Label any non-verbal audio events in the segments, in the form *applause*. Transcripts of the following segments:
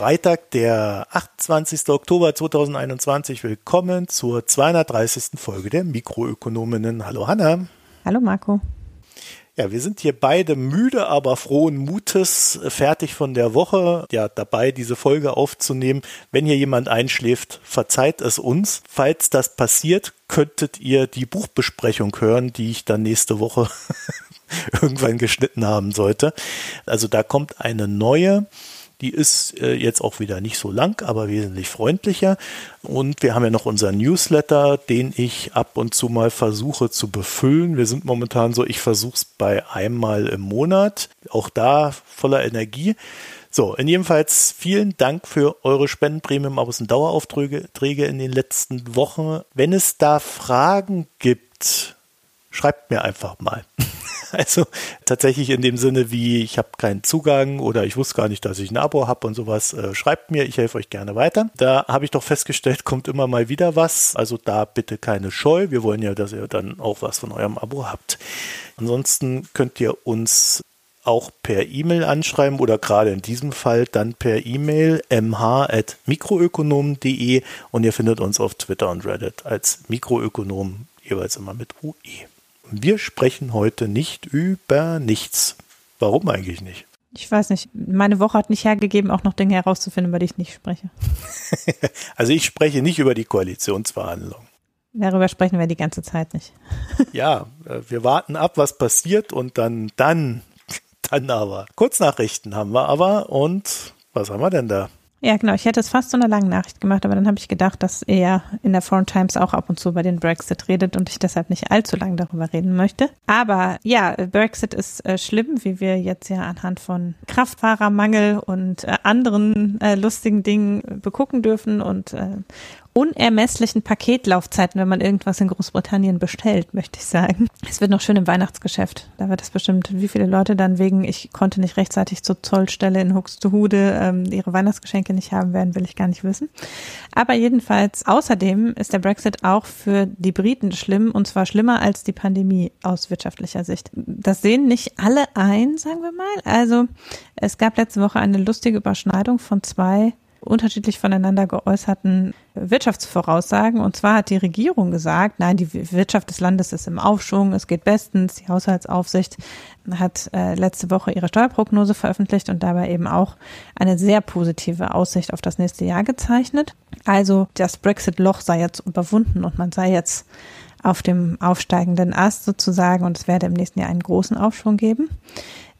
Freitag, der 28. Oktober 2021. Willkommen zur 230. Folge der Mikroökonominnen. Hallo Hanna. Hallo Marco. Ja, wir sind hier beide müde, aber frohen Mutes, fertig von der Woche. Ja, dabei diese Folge aufzunehmen. Wenn hier jemand einschläft, verzeiht es uns. Falls das passiert, könntet ihr die Buchbesprechung hören, die ich dann nächste Woche *laughs* irgendwann geschnitten haben sollte. Also da kommt eine neue. Die ist äh, jetzt auch wieder nicht so lang, aber wesentlich freundlicher. Und wir haben ja noch unseren Newsletter, den ich ab und zu mal versuche zu befüllen. Wir sind momentan so, ich versuche es bei einmal im Monat. Auch da voller Energie. So, in jedenfalls vielen Dank für eure Spendenprämien aus den Daueraufträge in den letzten Wochen. Wenn es da Fragen gibt, schreibt mir einfach mal. *laughs* Also tatsächlich in dem Sinne wie, ich habe keinen Zugang oder ich wusste gar nicht, dass ich ein Abo habe und sowas, äh, schreibt mir, ich helfe euch gerne weiter. Da habe ich doch festgestellt, *laughs* kommt immer mal wieder was. Also da bitte keine Scheu. Wir wollen ja, dass ihr dann auch was von eurem Abo habt. Ansonsten könnt ihr uns auch per E-Mail anschreiben oder gerade in diesem Fall dann per E-Mail mh.mikroökonom.de und ihr findet uns auf Twitter und Reddit als Mikroökonom jeweils immer mit UE. Wir sprechen heute nicht über nichts. Warum eigentlich nicht? Ich weiß nicht. Meine Woche hat nicht hergegeben, auch noch Dinge herauszufinden, über die ich nicht spreche. *laughs* also ich spreche nicht über die Koalitionsverhandlungen. Darüber sprechen wir die ganze Zeit nicht. *laughs* ja, äh, wir warten ab, was passiert und dann, dann, *laughs* dann aber. Kurznachrichten haben wir aber und was haben wir denn da? Ja, genau. Ich hätte es fast so eine lange Nachricht gemacht, aber dann habe ich gedacht, dass er in der Foreign Times auch ab und zu über den Brexit redet und ich deshalb nicht allzu lange darüber reden möchte. Aber ja, Brexit ist äh, schlimm, wie wir jetzt ja anhand von Kraftfahrermangel und äh, anderen äh, lustigen Dingen begucken dürfen und äh, unermesslichen Paketlaufzeiten, wenn man irgendwas in Großbritannien bestellt, möchte ich sagen. Es wird noch schön im Weihnachtsgeschäft. Da wird es bestimmt, wie viele Leute dann wegen, ich konnte nicht rechtzeitig zur Zollstelle in Huxtehude ähm, ihre Weihnachtsgeschenke nicht haben werden, will ich gar nicht wissen. Aber jedenfalls, außerdem ist der Brexit auch für die Briten schlimm und zwar schlimmer als die Pandemie aus wirtschaftlicher Sicht. Das sehen nicht alle ein, sagen wir mal. Also es gab letzte Woche eine lustige Überschneidung von zwei unterschiedlich voneinander geäußerten Wirtschaftsvoraussagen. Und zwar hat die Regierung gesagt, nein, die Wirtschaft des Landes ist im Aufschwung, es geht bestens. Die Haushaltsaufsicht hat äh, letzte Woche ihre Steuerprognose veröffentlicht und dabei eben auch eine sehr positive Aussicht auf das nächste Jahr gezeichnet. Also das Brexit-Loch sei jetzt überwunden und man sei jetzt auf dem aufsteigenden Ast sozusagen und es werde im nächsten Jahr einen großen Aufschwung geben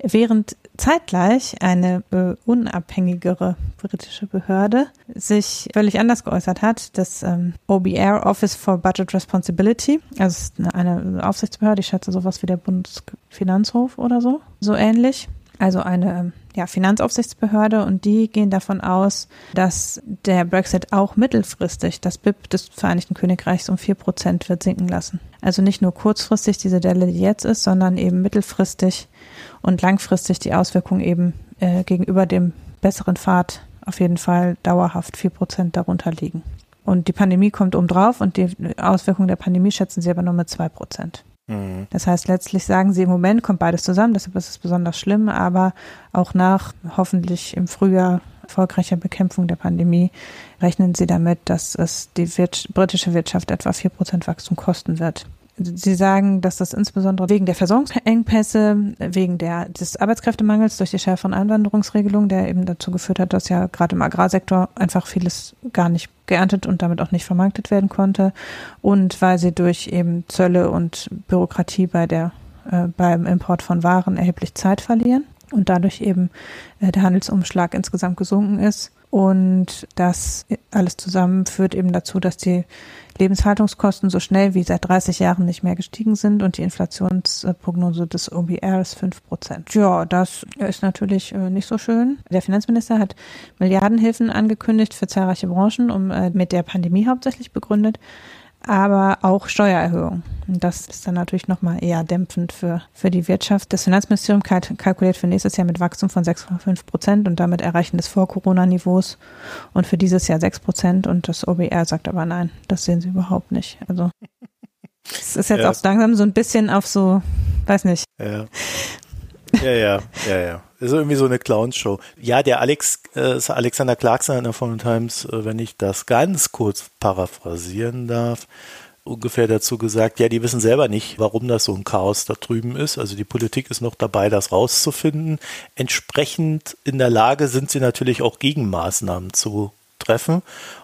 während zeitgleich eine äh, unabhängigere britische Behörde sich völlig anders geäußert hat. Das ähm, OBR Office for Budget Responsibility, also eine, Aufsichtsbehörde, ich schätze sowas wie der Bundesfinanzhof oder so, so ähnlich. Also eine ja, Finanzaufsichtsbehörde und die gehen davon aus, dass der Brexit auch mittelfristig das BIP des Vereinigten Königreichs um vier Prozent wird sinken lassen. Also nicht nur kurzfristig diese Delle, die jetzt ist, sondern eben mittelfristig und langfristig die Auswirkungen eben äh, gegenüber dem besseren Pfad auf jeden Fall dauerhaft vier Prozent darunter liegen. Und die Pandemie kommt oben drauf und die Auswirkungen der Pandemie schätzen sie aber nur mit zwei Prozent. Mhm. Das heißt, letztlich sagen sie im Moment kommt beides zusammen, deshalb ist es besonders schlimm, aber auch nach hoffentlich im Frühjahr erfolgreicher Bekämpfung der Pandemie rechnen sie damit, dass es die britische Wirtschaft etwa vier Prozent Wachstum kosten wird. Sie sagen, dass das insbesondere wegen der Versorgungsengpässe, wegen der, des Arbeitskräftemangels durch die schärferen Einwanderungsregelungen, der eben dazu geführt hat, dass ja gerade im Agrarsektor einfach vieles gar nicht geerntet und damit auch nicht vermarktet werden konnte. Und weil sie durch eben Zölle und Bürokratie bei der äh, beim Import von Waren erheblich Zeit verlieren und dadurch eben äh, der Handelsumschlag insgesamt gesunken ist und das alles zusammen führt eben dazu, dass die Lebenshaltungskosten so schnell wie seit 30 Jahren nicht mehr gestiegen sind und die Inflationsprognose des OBR ist 5 Prozent. Ja, das ist natürlich äh, nicht so schön. Der Finanzminister hat Milliardenhilfen angekündigt für zahlreiche Branchen, um äh, mit der Pandemie hauptsächlich begründet aber auch Steuererhöhung. Und das ist dann natürlich nochmal eher dämpfend für, für die Wirtschaft. Das Finanzministerium kalkuliert für nächstes Jahr mit Wachstum von 6,5 Prozent und damit Erreichen des Vor-Corona-Niveaus und für dieses Jahr 6 Prozent und das OBR sagt aber nein, das sehen sie überhaupt nicht. Also es ist jetzt ja. auch langsam so ein bisschen auf so, weiß nicht. Ja. Ja, ja, ja, ja. Ist irgendwie so eine Clownshow. Ja, der Alex, äh, Alexander Clarkson in der Foreign Times, äh, wenn ich das ganz kurz paraphrasieren darf, ungefähr dazu gesagt, ja, die wissen selber nicht, warum das so ein Chaos da drüben ist. Also die Politik ist noch dabei, das rauszufinden. Entsprechend in der Lage sind sie natürlich auch Gegenmaßnahmen zu treffen.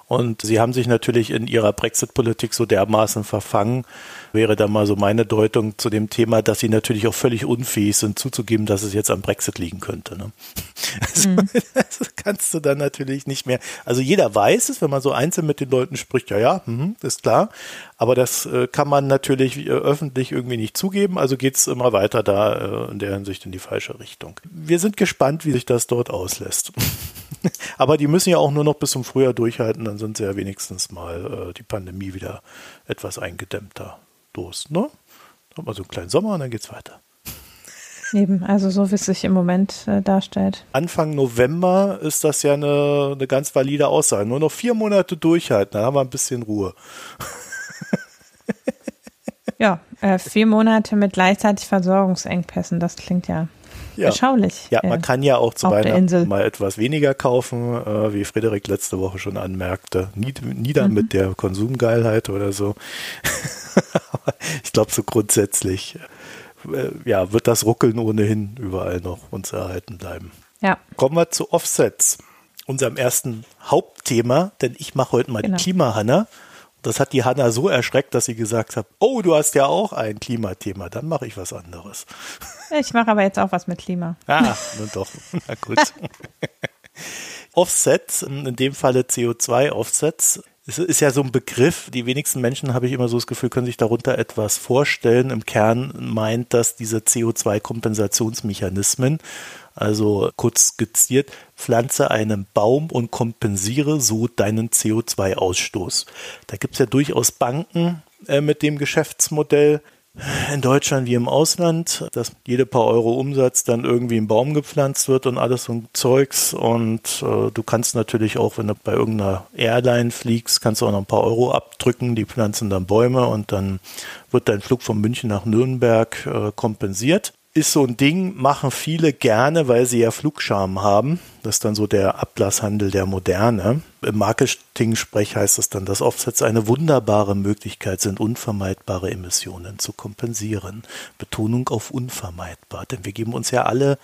Und sie haben sich natürlich in ihrer Brexit-Politik so dermaßen verfangen, wäre da mal so meine Deutung zu dem Thema, dass sie natürlich auch völlig unfähig sind zuzugeben, dass es jetzt am Brexit liegen könnte. Ne? *laughs* Also, mhm. das kannst du dann natürlich nicht mehr. Also jeder weiß es, wenn man so einzeln mit den Leuten spricht, ja, ja, mh, ist klar. Aber das äh, kann man natürlich äh, öffentlich irgendwie nicht zugeben. Also geht es immer weiter da äh, in der Hinsicht in die falsche Richtung. Wir sind gespannt, wie sich das dort auslässt. *laughs* *laughs* Aber die müssen ja auch nur noch bis zum Frühjahr durchhalten, dann sind sie ja wenigstens mal äh, die Pandemie wieder etwas eingedämmter los. Ne? Dann haben wir so einen kleinen Sommer und dann geht's weiter. Eben, also so wie es sich im Moment äh, darstellt. Anfang November ist das ja eine, eine ganz valide Aussage. Nur noch vier Monate durchhalten, dann haben wir ein bisschen Ruhe. *laughs* ja, äh, vier Monate mit gleichzeitig Versorgungsengpässen, das klingt ja ja. beschaulich. Ja, man kann ja auch zu Weihnachten mal etwas weniger kaufen, äh, wie Frederik letzte Woche schon anmerkte. Nieder mhm. mit der Konsumgeilheit oder so. *laughs* ich glaube, so grundsätzlich äh, ja, wird das Ruckeln ohnehin überall noch uns erhalten bleiben. Ja. Kommen wir zu Offsets, unserem ersten Hauptthema, denn ich mache heute mal genau. die Klimahanna. Das hat die Hanna so erschreckt, dass sie gesagt hat, oh, du hast ja auch ein Klimathema, dann mache ich was anderes. Ich mache aber jetzt auch was mit Klima. Ah, nun doch. Na gut. *laughs* Offsets, in dem Falle CO2-Offsets, es ist ja so ein Begriff. Die wenigsten Menschen, habe ich immer so das Gefühl, können sich darunter etwas vorstellen. Im Kern meint das diese CO2-Kompensationsmechanismen. Also kurz skizziert, pflanze einen Baum und kompensiere so deinen CO2-Ausstoß. Da gibt es ja durchaus Banken äh, mit dem Geschäftsmodell, in Deutschland wie im Ausland, dass jede paar Euro Umsatz dann irgendwie ein Baum gepflanzt wird und alles so ein Zeugs. Und äh, du kannst natürlich auch, wenn du bei irgendeiner Airline fliegst, kannst du auch noch ein paar Euro abdrücken. Die pflanzen dann Bäume und dann wird dein Flug von München nach Nürnberg äh, kompensiert ist so ein Ding, machen viele gerne, weil sie ja Flugscham haben. Das ist dann so der Ablasshandel der Moderne. Im Marketing-Sprech heißt es dann, dass Offsets eine wunderbare Möglichkeit sind, unvermeidbare Emissionen zu kompensieren. Betonung auf unvermeidbar, denn wir geben uns ja alle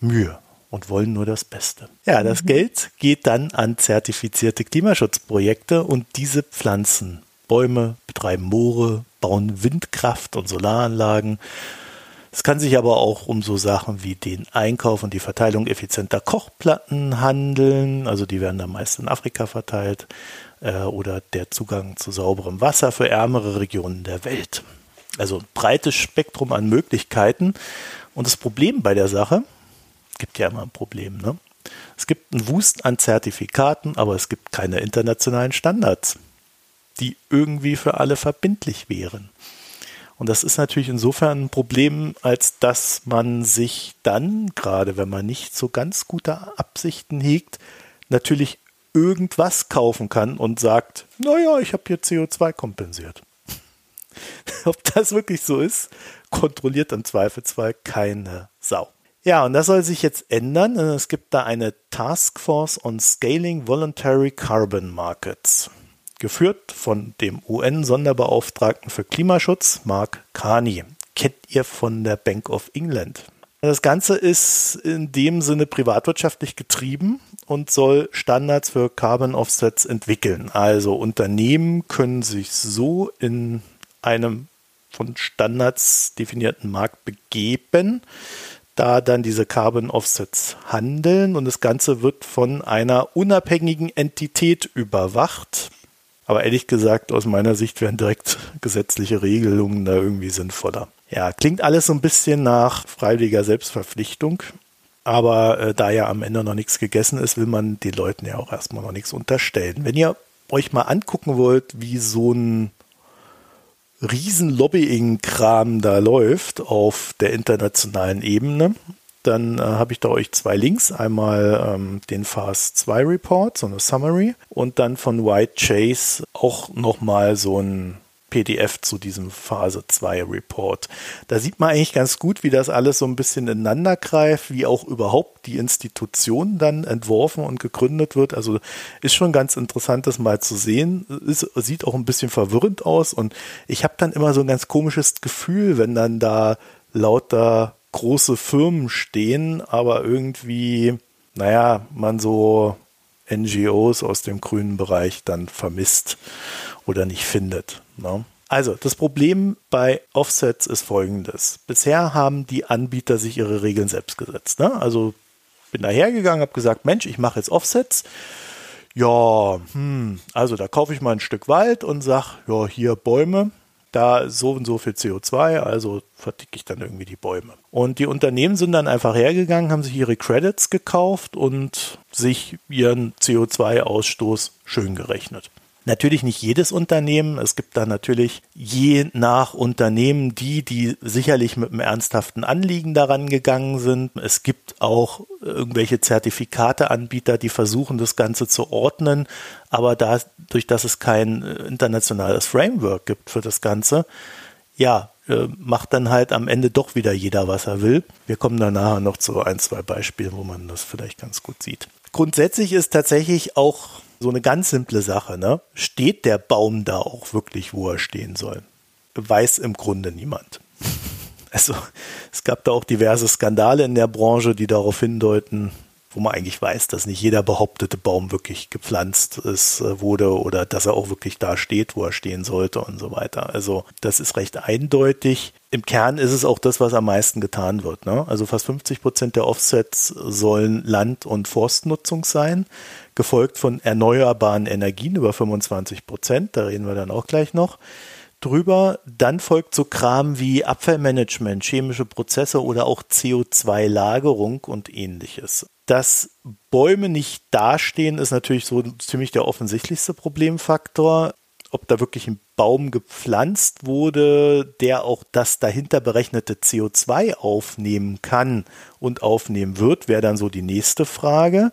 Mühe und wollen nur das Beste. Ja, das mhm. Geld geht dann an zertifizierte Klimaschutzprojekte und diese pflanzen Bäume, betreiben Moore, bauen Windkraft- und Solaranlagen es kann sich aber auch um so Sachen wie den Einkauf und die Verteilung effizienter Kochplatten handeln. Also die werden dann meist in Afrika verteilt. Äh, oder der Zugang zu sauberem Wasser für ärmere Regionen der Welt. Also ein breites Spektrum an Möglichkeiten. Und das Problem bei der Sache, gibt ja immer ein Problem, ne? Es gibt einen Wust an Zertifikaten, aber es gibt keine internationalen Standards, die irgendwie für alle verbindlich wären. Und das ist natürlich insofern ein Problem, als dass man sich dann, gerade wenn man nicht so ganz gute Absichten hegt, natürlich irgendwas kaufen kann und sagt, naja, ich habe hier CO2 kompensiert. *laughs* Ob das wirklich so ist, kontrolliert im Zweifelsfall keine Sau. Ja, und das soll sich jetzt ändern. Es gibt da eine Task Force on Scaling Voluntary Carbon Markets geführt von dem UN-Sonderbeauftragten für Klimaschutz, Mark Carney. Kennt ihr von der Bank of England? Das Ganze ist in dem Sinne privatwirtschaftlich getrieben und soll Standards für Carbon Offsets entwickeln. Also Unternehmen können sich so in einem von Standards definierten Markt begeben, da dann diese Carbon Offsets handeln und das Ganze wird von einer unabhängigen Entität überwacht, aber ehrlich gesagt, aus meiner Sicht wären direkt gesetzliche Regelungen da irgendwie sinnvoller. Ja, klingt alles so ein bisschen nach freiwilliger Selbstverpflichtung. Aber äh, da ja am Ende noch nichts gegessen ist, will man den Leuten ja auch erstmal noch nichts unterstellen. Wenn ihr euch mal angucken wollt, wie so ein riesen Lobbying-Kram da läuft auf der internationalen Ebene, dann äh, habe ich da euch zwei Links. Einmal ähm, den Fast 2 Report, so eine Summary, und dann von White Chase auch nochmal so ein PDF zu diesem Phase 2 Report. Da sieht man eigentlich ganz gut, wie das alles so ein bisschen ineinander greift, wie auch überhaupt die Institution dann entworfen und gegründet wird. Also ist schon ganz interessant, das mal zu sehen. Es sieht auch ein bisschen verwirrend aus und ich habe dann immer so ein ganz komisches Gefühl, wenn dann da lauter große Firmen stehen, aber irgendwie, naja, man so NGOs aus dem grünen Bereich dann vermisst oder nicht findet. Ne? Also, das Problem bei Offsets ist folgendes. Bisher haben die Anbieter sich ihre Regeln selbst gesetzt. Ne? Also, bin dahergegangen, habe gesagt, Mensch, ich mache jetzt Offsets. Ja, hm, also da kaufe ich mal ein Stück Wald und sage, ja, hier Bäume, da so und so viel CO2, also verticke ich dann irgendwie die Bäume. Und die Unternehmen sind dann einfach hergegangen, haben sich ihre Credits gekauft und sich ihren CO2-Ausstoß schön gerechnet. Natürlich nicht jedes Unternehmen. Es gibt da natürlich je nach Unternehmen die, die sicherlich mit einem ernsthaften Anliegen daran gegangen sind. Es gibt auch irgendwelche Zertifikateanbieter, die versuchen, das Ganze zu ordnen. Aber dadurch, dass es kein internationales Framework gibt für das Ganze, ja, äh, macht dann halt am Ende doch wieder jeder, was er will. Wir kommen dann nachher noch zu ein, zwei Beispielen, wo man das vielleicht ganz gut sieht. Grundsätzlich ist tatsächlich auch so eine ganz simple Sache, ne? Steht der Baum da auch wirklich, wo er stehen soll? Weiß im Grunde niemand. *laughs* Also es gab da auch diverse Skandale in der Branche, die darauf hindeuten, wo man eigentlich weiß, dass nicht jeder behauptete Baum wirklich gepflanzt ist, äh, wurde oder dass er auch wirklich da steht, wo er stehen sollte und so weiter. Also das ist recht eindeutig. Im Kern ist es auch das, was am meisten getan wird. Ne? Also fast 50 Prozent der Offsets sollen Land- und Forstnutzung sein, gefolgt von erneuerbaren Energien über 25 Prozent. Da reden wir dann auch gleich noch drüber. Dann folgt so Kram wie Abfallmanagement, chemische Prozesse oder auch CO2-Lagerung und ähnliches. Dass Bäume nicht dastehen, ist natürlich so ziemlich der offensichtlichste Problemfaktor. Ob da wirklich ein Baum gepflanzt wurde, der auch das dahinter berechnete CO2 aufnehmen kann und aufnehmen wird, wäre dann so die nächste Frage.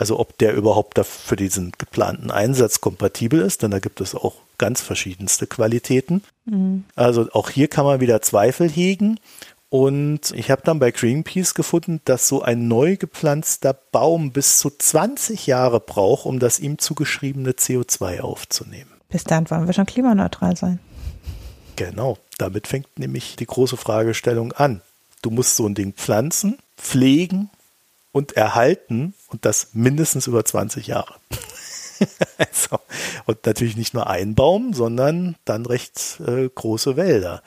Also ob der überhaupt für diesen geplanten Einsatz kompatibel ist, denn da gibt es auch ganz verschiedenste Qualitäten. Mhm. Also auch hier kann man wieder Zweifel hegen. Und ich habe dann bei Greenpeace gefunden, dass so ein neu gepflanzter Baum bis zu 20 Jahre braucht, um das ihm zugeschriebene CO2 aufzunehmen. Bis dann wollen wir schon klimaneutral sein. Genau, damit fängt nämlich die große Fragestellung an. Du musst so ein Ding pflanzen, pflegen und erhalten und das mindestens über 20 Jahre. *laughs* also, und natürlich nicht nur ein Baum, sondern dann recht äh, große Wälder.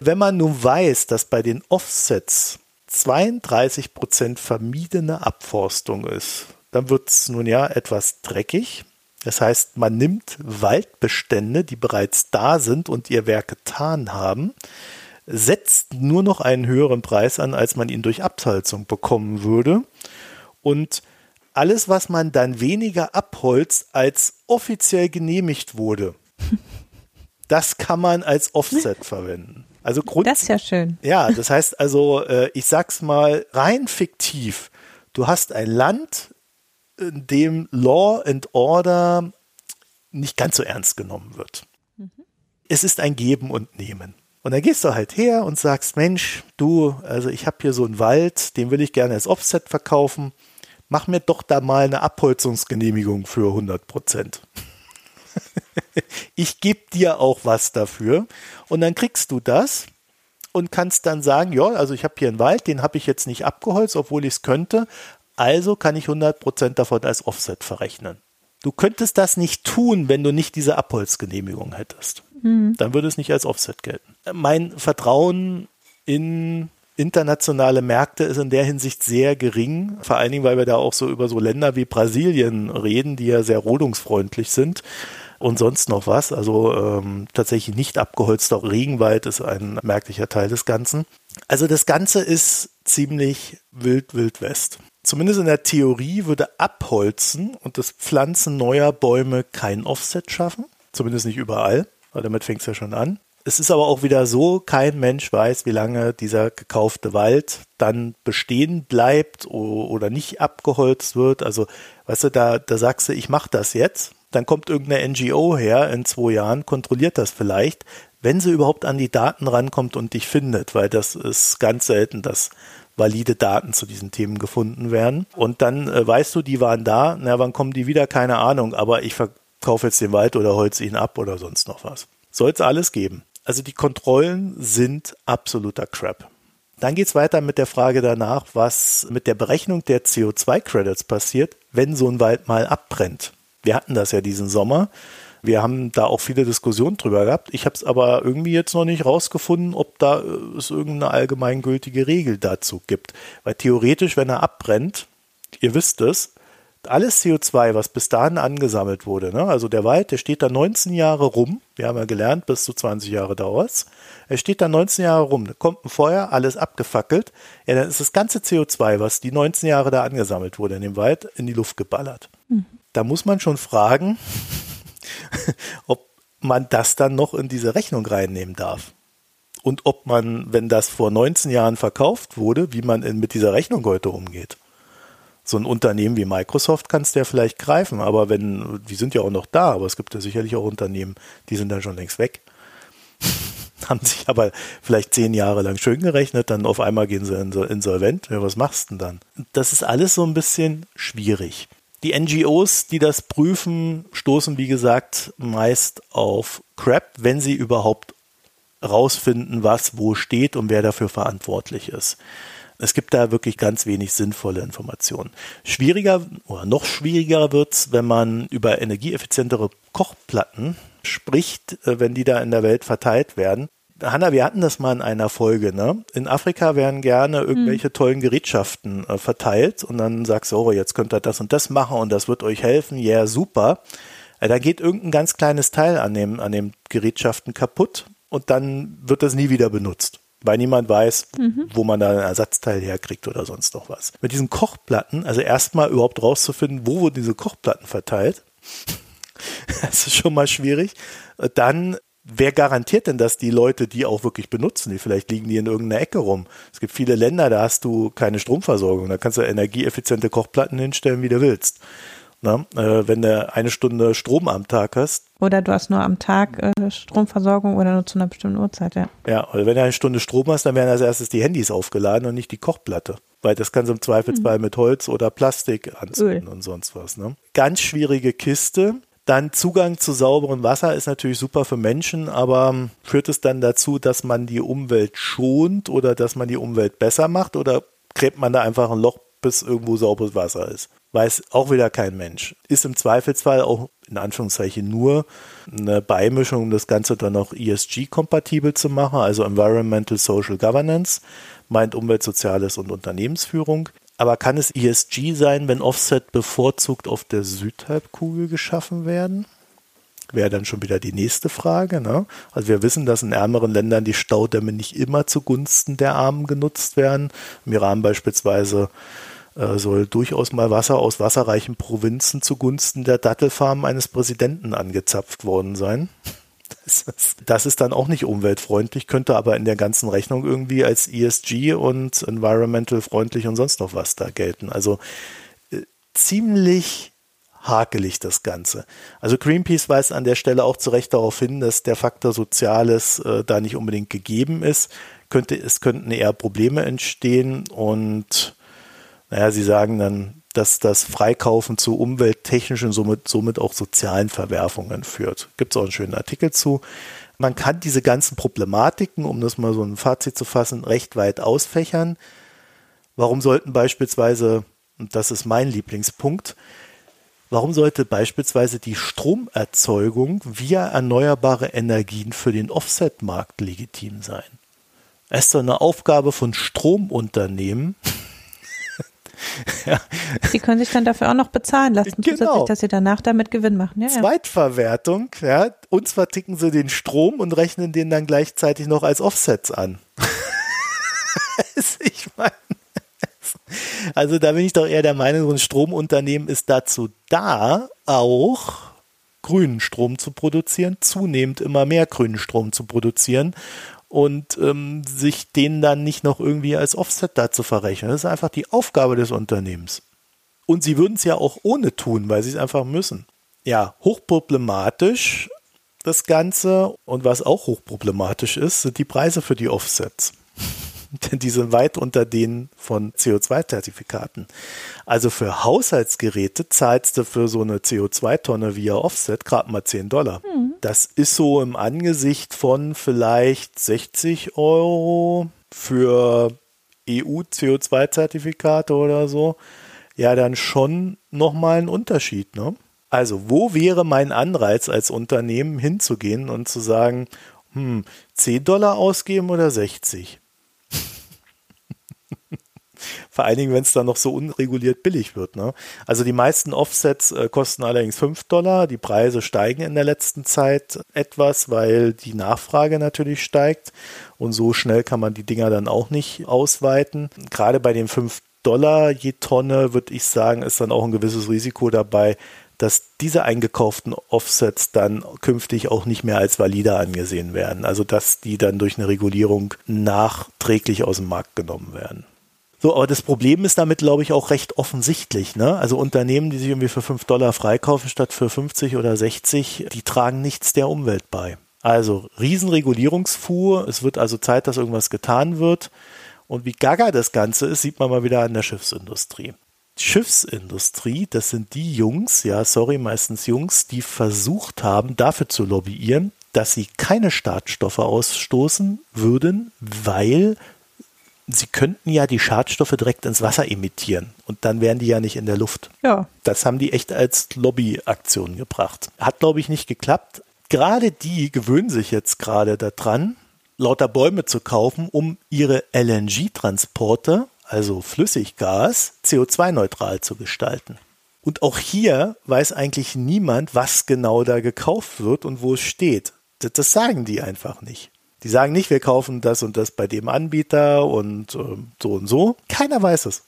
Wenn man nun weiß, dass bei den Offsets 32 Prozent vermiedene Abforstung ist, dann wird es nun ja etwas dreckig. Das heißt, man nimmt Waldbestände, die bereits da sind und ihr Werk getan haben, setzt nur noch einen höheren Preis an, als man ihn durch Abholzung bekommen würde. Und alles, was man dann weniger abholzt, als offiziell genehmigt wurde, *laughs* das kann man als Offset *laughs* verwenden. Also Grund das ist ja schön. Ja, das heißt also, äh, ich sag's mal rein fiktiv. Du hast ein Land, in dem Law and Order nicht ganz so ernst genommen wird. Mhm. Es ist ein Geben und Nehmen. Und dann gehst du halt her und sagst, Mensch, du, also ich habe hier so einen Wald, den will ich gerne als Offset verkaufen. Mach mir doch da mal eine Abholzungsgenehmigung für 100 Prozent. ich gebe dir auch was dafür. Und dann kriegst du das und kannst dann sagen, ja, also ich habe hier einen Wald, den habe ich jetzt nicht abgeholzt, obwohl ich es könnte. Also kann ich 100% davon als Offset verrechnen. Du könntest das nicht tun, wenn du nicht diese Abholzgenehmigung hättest. Mhm. Dann würde es nicht als Offset gelten. Mein Vertrauen in internationale Märkte ist in der Hinsicht sehr gering. Vor allen Dingen, weil wir da auch so über so Länder wie Brasilien reden, die ja sehr rodungsfreundlich sind und sonst noch was. Also ähm, tatsächlich nicht abgeholzter Regenwald ist ein merklicher Teil des Ganzen. Also das Ganze ist ziemlich wild, wild west. Zumindest in der Theorie würde Abholzen und das Pflanzen neuer Bäume kein Offset schaffen. Zumindest nicht überall, weil damit fängt es ja schon an. Es ist aber auch wieder so, kein Mensch weiß, wie lange dieser gekaufte Wald dann bestehen bleibt oder nicht abgeholzt wird. Also, weißt du, da, da sagst du, ich mache das jetzt dann kommt irgendeine NGO her in zwei Jahren, kontrolliert das vielleicht, wenn sie überhaupt an die Daten rankommt und dich findet, weil das ist ganz selten, dass valide Daten zu diesen Themen gefunden werden. Und dann äh, weißt du, die waren da, na, wann kommen die wieder? Keine Ahnung, aber ich verkaufe jetzt den Wald oder holze ihn ab oder sonst noch was. Soll es alles geben. Also die Kontrollen sind absoluter Crap. Dann geht es weiter mit der Frage danach, was mit der Berechnung der CO2-Credits passiert, wenn so ein Wald mal abbrennt. Wir hatten das ja diesen Sommer. Wir haben da auch viele Diskussionen drüber gehabt. Ich habe es aber irgendwie jetzt noch nicht rausgefunden, ob da äh, es irgendeine allgemeingültige Regel dazu gibt. Weil theoretisch, wenn er abbrennt, ihr wisst es, alles CO2, was bis dahin angesammelt wurde, ne? also der Wald, der steht da 19 Jahre rum, wir haben ja gelernt, bis zu 20 Jahre dauert er steht da 19 Jahre rum, da kommt ein Feuer, alles abgefackelt, ja, dann ist das ganze CO2, was die 19 Jahre da angesammelt wurde in dem Wald, in die Luft geballert. Mhm. Da muss man schon fragen, *laughs* ob man das dann noch in diese Rechnung reinnehmen darf. Und ob man, wenn das vor 19 Jahren verkauft wurde, wie man in, mit dieser Rechnung heute umgeht so ein Unternehmen wie Microsoft kannst du ja vielleicht greifen, aber wenn, die sind ja auch noch da, aber es gibt ja sicherlich auch Unternehmen, die sind dann schon längst weg. *laughs* Haben sich aber vielleicht zehn Jahre lang schön gerechnet, dann auf einmal gehen sie insolvent. Ja, was machst du denn dann? Das ist alles so ein bisschen schwierig. Die NGOs, die das prüfen, stoßen, wie gesagt, meist auf Crap, wenn sie überhaupt rausfinden, was wo steht und wer dafür verantwortlich ist. Es gibt da wirklich ganz wenig sinnvolle Informationen. Schwieriger oder noch schwieriger wird's, wenn man über energieeffizientere Kochplatten spricht, äh, wenn die da in der Welt verteilt werden. Hanna, wir hatten das mal in einer Folge, ne? In Afrika werden gerne irgendwelche hm. tollen Gerätschaften äh, verteilt und dann sagst du, oh, jetzt könnt ihr das und das machen und das wird euch helfen, ja, yeah, super. Äh, da geht irgendein ganz kleines Teil an dem, an dem Gerätschaften kaputt und dann wird das nie wieder benutzt weil niemand weiß, mhm. wo man da ein Ersatzteil herkriegt oder sonst noch was. Mit diesen Kochplatten, also erstmal überhaupt rauszufinden, wo wurden diese Kochplatten verteilt, *laughs* das ist schon mal schwierig. Dann, wer garantiert denn, dass die Leute die auch wirklich benutzen? Die vielleicht liegen die in irgendeiner Ecke rum. Es gibt viele Länder, da hast du keine Stromversorgung. Da kannst du energieeffiziente Kochplatten hinstellen, wie du willst. Na, äh, wenn du eine Stunde Strom am Tag hast. Oder du hast nur am Tag äh, Stromversorgung oder nur zu einer bestimmten Uhrzeit, ja. Ja, oder wenn du eine Stunde Strom hast, dann werden als erstes die Handys aufgeladen und nicht die Kochplatte. Weil das kannst du im Zweifelsfall mhm. mit Holz oder Plastik anzünden Öl. und sonst was. Ne? Ganz schwierige Kiste. Dann Zugang zu sauberem Wasser ist natürlich super für Menschen, aber führt es dann dazu, dass man die Umwelt schont oder dass man die Umwelt besser macht oder gräbt man da einfach ein Loch, bis irgendwo sauberes Wasser ist? Weiß auch wieder kein Mensch. Ist im Zweifelsfall auch in Anführungszeichen nur eine Beimischung, um das Ganze dann auch ESG-kompatibel zu machen, also Environmental Social Governance, meint Umwelt, Soziales und Unternehmensführung. Aber kann es ESG sein, wenn Offset bevorzugt auf der Südhalbkugel geschaffen werden? Wäre dann schon wieder die nächste Frage. Ne? Also wir wissen, dass in ärmeren Ländern die Staudämme nicht immer zugunsten der Armen genutzt werden. Im Iran beispielsweise soll durchaus mal Wasser aus wasserreichen Provinzen zugunsten der Dattelfarmen eines Präsidenten angezapft worden sein. *laughs* Das ist, das ist dann auch nicht umweltfreundlich, könnte aber in der ganzen Rechnung irgendwie als ESG und environmental freundlich und sonst noch was da gelten. Also äh, ziemlich hakelig das Ganze. Also Greenpeace weist an der Stelle auch zu Recht darauf hin, dass der Faktor Soziales äh, da nicht unbedingt gegeben ist. Könnte, es könnten eher Probleme entstehen und naja, sie sagen dann, dass das Freikaufen zu umwelttechnischen, somit, somit auch sozialen Verwerfungen führt. Gibt es auch einen schönen Artikel zu. Man kann diese ganzen Problematiken, um das mal so ein Fazit zu fassen, recht weit ausfächern. Warum sollten beispielsweise, und das ist mein Lieblingspunkt, warum sollte beispielsweise die Stromerzeugung via erneuerbare Energien für den Offset-Markt legitim sein? Es ist doch eine Aufgabe von Stromunternehmen, *laughs* ja. Die können sich dann dafür auch noch bezahlen lassen, genau. zusätzlich, dass sie danach damit Gewinn machen. Ja, Zweitverwertung, ja. Uns verticken sie den Strom und rechnen den dann gleichzeitig noch als Offsets an. *laughs* ich meine. Also da bin ich doch eher der Meinung, so ein Stromunternehmen ist dazu da, auch grünen Strom zu produzieren, zunehmend immer mehr grünen Strom zu produzieren und ähm, sich den dann nicht noch irgendwie als Offset dazu verrechnen. Das ist einfach die Aufgabe des Unternehmens. Und sie würden es ja auch ohne tun, weil sie es einfach müssen. Ja, hochproblematisch das Ganze und was auch hochproblematisch ist, sind die Preise für die Offsets. Denn *laughs* die sind weit unter denen von CO2-Zertifikaten. Also für Haushaltsgeräte zahlst du für so eine CO2-Tonne via Offset gerade mal 10 Dollar. Mhm. Das ist so im Angesicht von vielleicht 60 Euro für EU-CO2-Zertifikate oder so. Ja, dann schon nochmal ein Unterschied, ne? Also, wo wäre mein Anreiz als Unternehmen hinzugehen und zu sagen, hm, 10 Dollar ausgeben oder 60? *laughs* Vor allen Dingen, wenn es dann noch so unreguliert billig wird. Ne? Also die meisten Offsets äh, kosten allerdings 5 Dollar. Die Preise steigen in der letzten Zeit etwas, weil die Nachfrage natürlich steigt. Und so schnell kann man die Dinger dann auch nicht ausweiten. Gerade bei den 5 Dollar je Tonne, würde ich sagen, ist dann auch ein gewisses Risiko dabei, dass diese eingekauften Offsets dann künftig auch nicht mehr als valide angesehen werden. Also dass die dann durch eine Regulierung nachträglich aus dem Markt genommen werden. So, aber das Problem ist damit, glaube ich, auch recht offensichtlich. Ne? Also Unternehmen, die sich irgendwie für 5 Dollar freikaufen statt für 50 oder 60, die tragen nichts der Umwelt bei. Also Riesenregulierungsfuhr. Es wird also Zeit, dass irgendwas getan wird. Und wie gaga das Ganze ist, sieht man mal wieder an der Schiffsindustrie. Schiffsindustrie, das sind die Jungs, ja, sorry, meistens Jungs, die versucht haben, dafür zu lobbyieren, dass sie keine Schadstoffe ausstoßen würden, weil sie könnten ja die Schadstoffe direkt ins Wasser emittieren und dann wären die ja nicht in der Luft. Ja. Das haben die echt als Lobbyaktion gebracht. Hat, glaube ich, nicht geklappt. Gerade die gewöhnen sich jetzt gerade daran, lauter Bäume zu kaufen, um ihre LNG-Transporte also Flüssiggas, CO2-neutral zu gestalten. Und auch hier weiß eigentlich niemand, was genau da gekauft wird und wo es steht. Das, das sagen die einfach nicht. Die sagen nicht, wir kaufen das und das bei dem Anbieter und äh, so und so. Keiner weiß es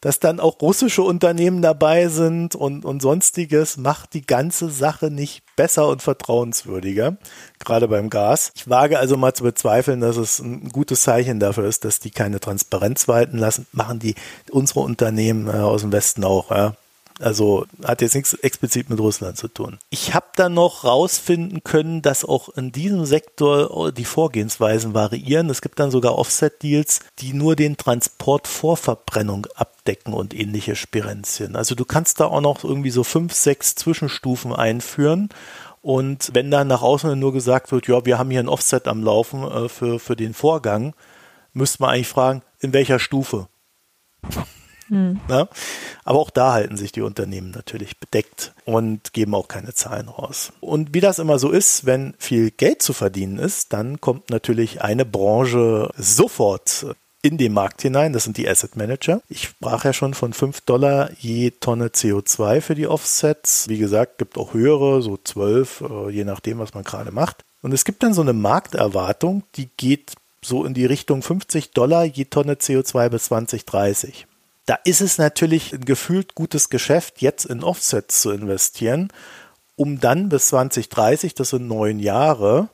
dass dann auch russische Unternehmen dabei sind und, und sonstiges, macht die ganze Sache nicht besser und vertrauenswürdiger, gerade beim Gas. Ich wage also mal zu bezweifeln, dass es ein gutes Zeichen dafür ist, dass die keine Transparenz walten lassen. Machen die unsere Unternehmen äh, aus dem Westen auch. Ja? Also hat jetzt nichts explizit mit Russland zu tun. Ich habe dann noch rausfinden können, dass auch in diesem Sektor die Vorgehensweisen variieren. Es gibt dann sogar Offset-Deals, die nur den Transport vor Verbrennung abdecken und ähnliche Spirenzien. Also du kannst da auch noch irgendwie so fünf, sechs Zwischenstufen einführen. Und wenn dann nach außen nur gesagt wird, ja, wir haben hier ein Offset am Laufen äh, für, für den Vorgang, müsste man eigentlich fragen, in welcher Stufe? Mhm. Ja? Aber auch da halten sich die Unternehmen natürlich bedeckt und geben auch keine Zahlen raus. Und wie das immer so ist, wenn viel Geld zu verdienen ist, dann kommt natürlich eine Branche sofort in den Markt hinein. Das sind die Asset Manager. Ich sprach ja schon von 5 Dollar je Tonne CO2 für die Offsets. Wie gesagt, gibt auch höhere, so 12, äh, je nachdem, was man gerade macht. Und es gibt dann so eine Markterwartung, die geht so in die Richtung 50 Dollar je Tonne CO2 bis 2030. Da ist es natürlich ein gefühlt gutes Geschäft, jetzt in Offsets zu investieren, um dann bis 2030, das sind neun Jahre,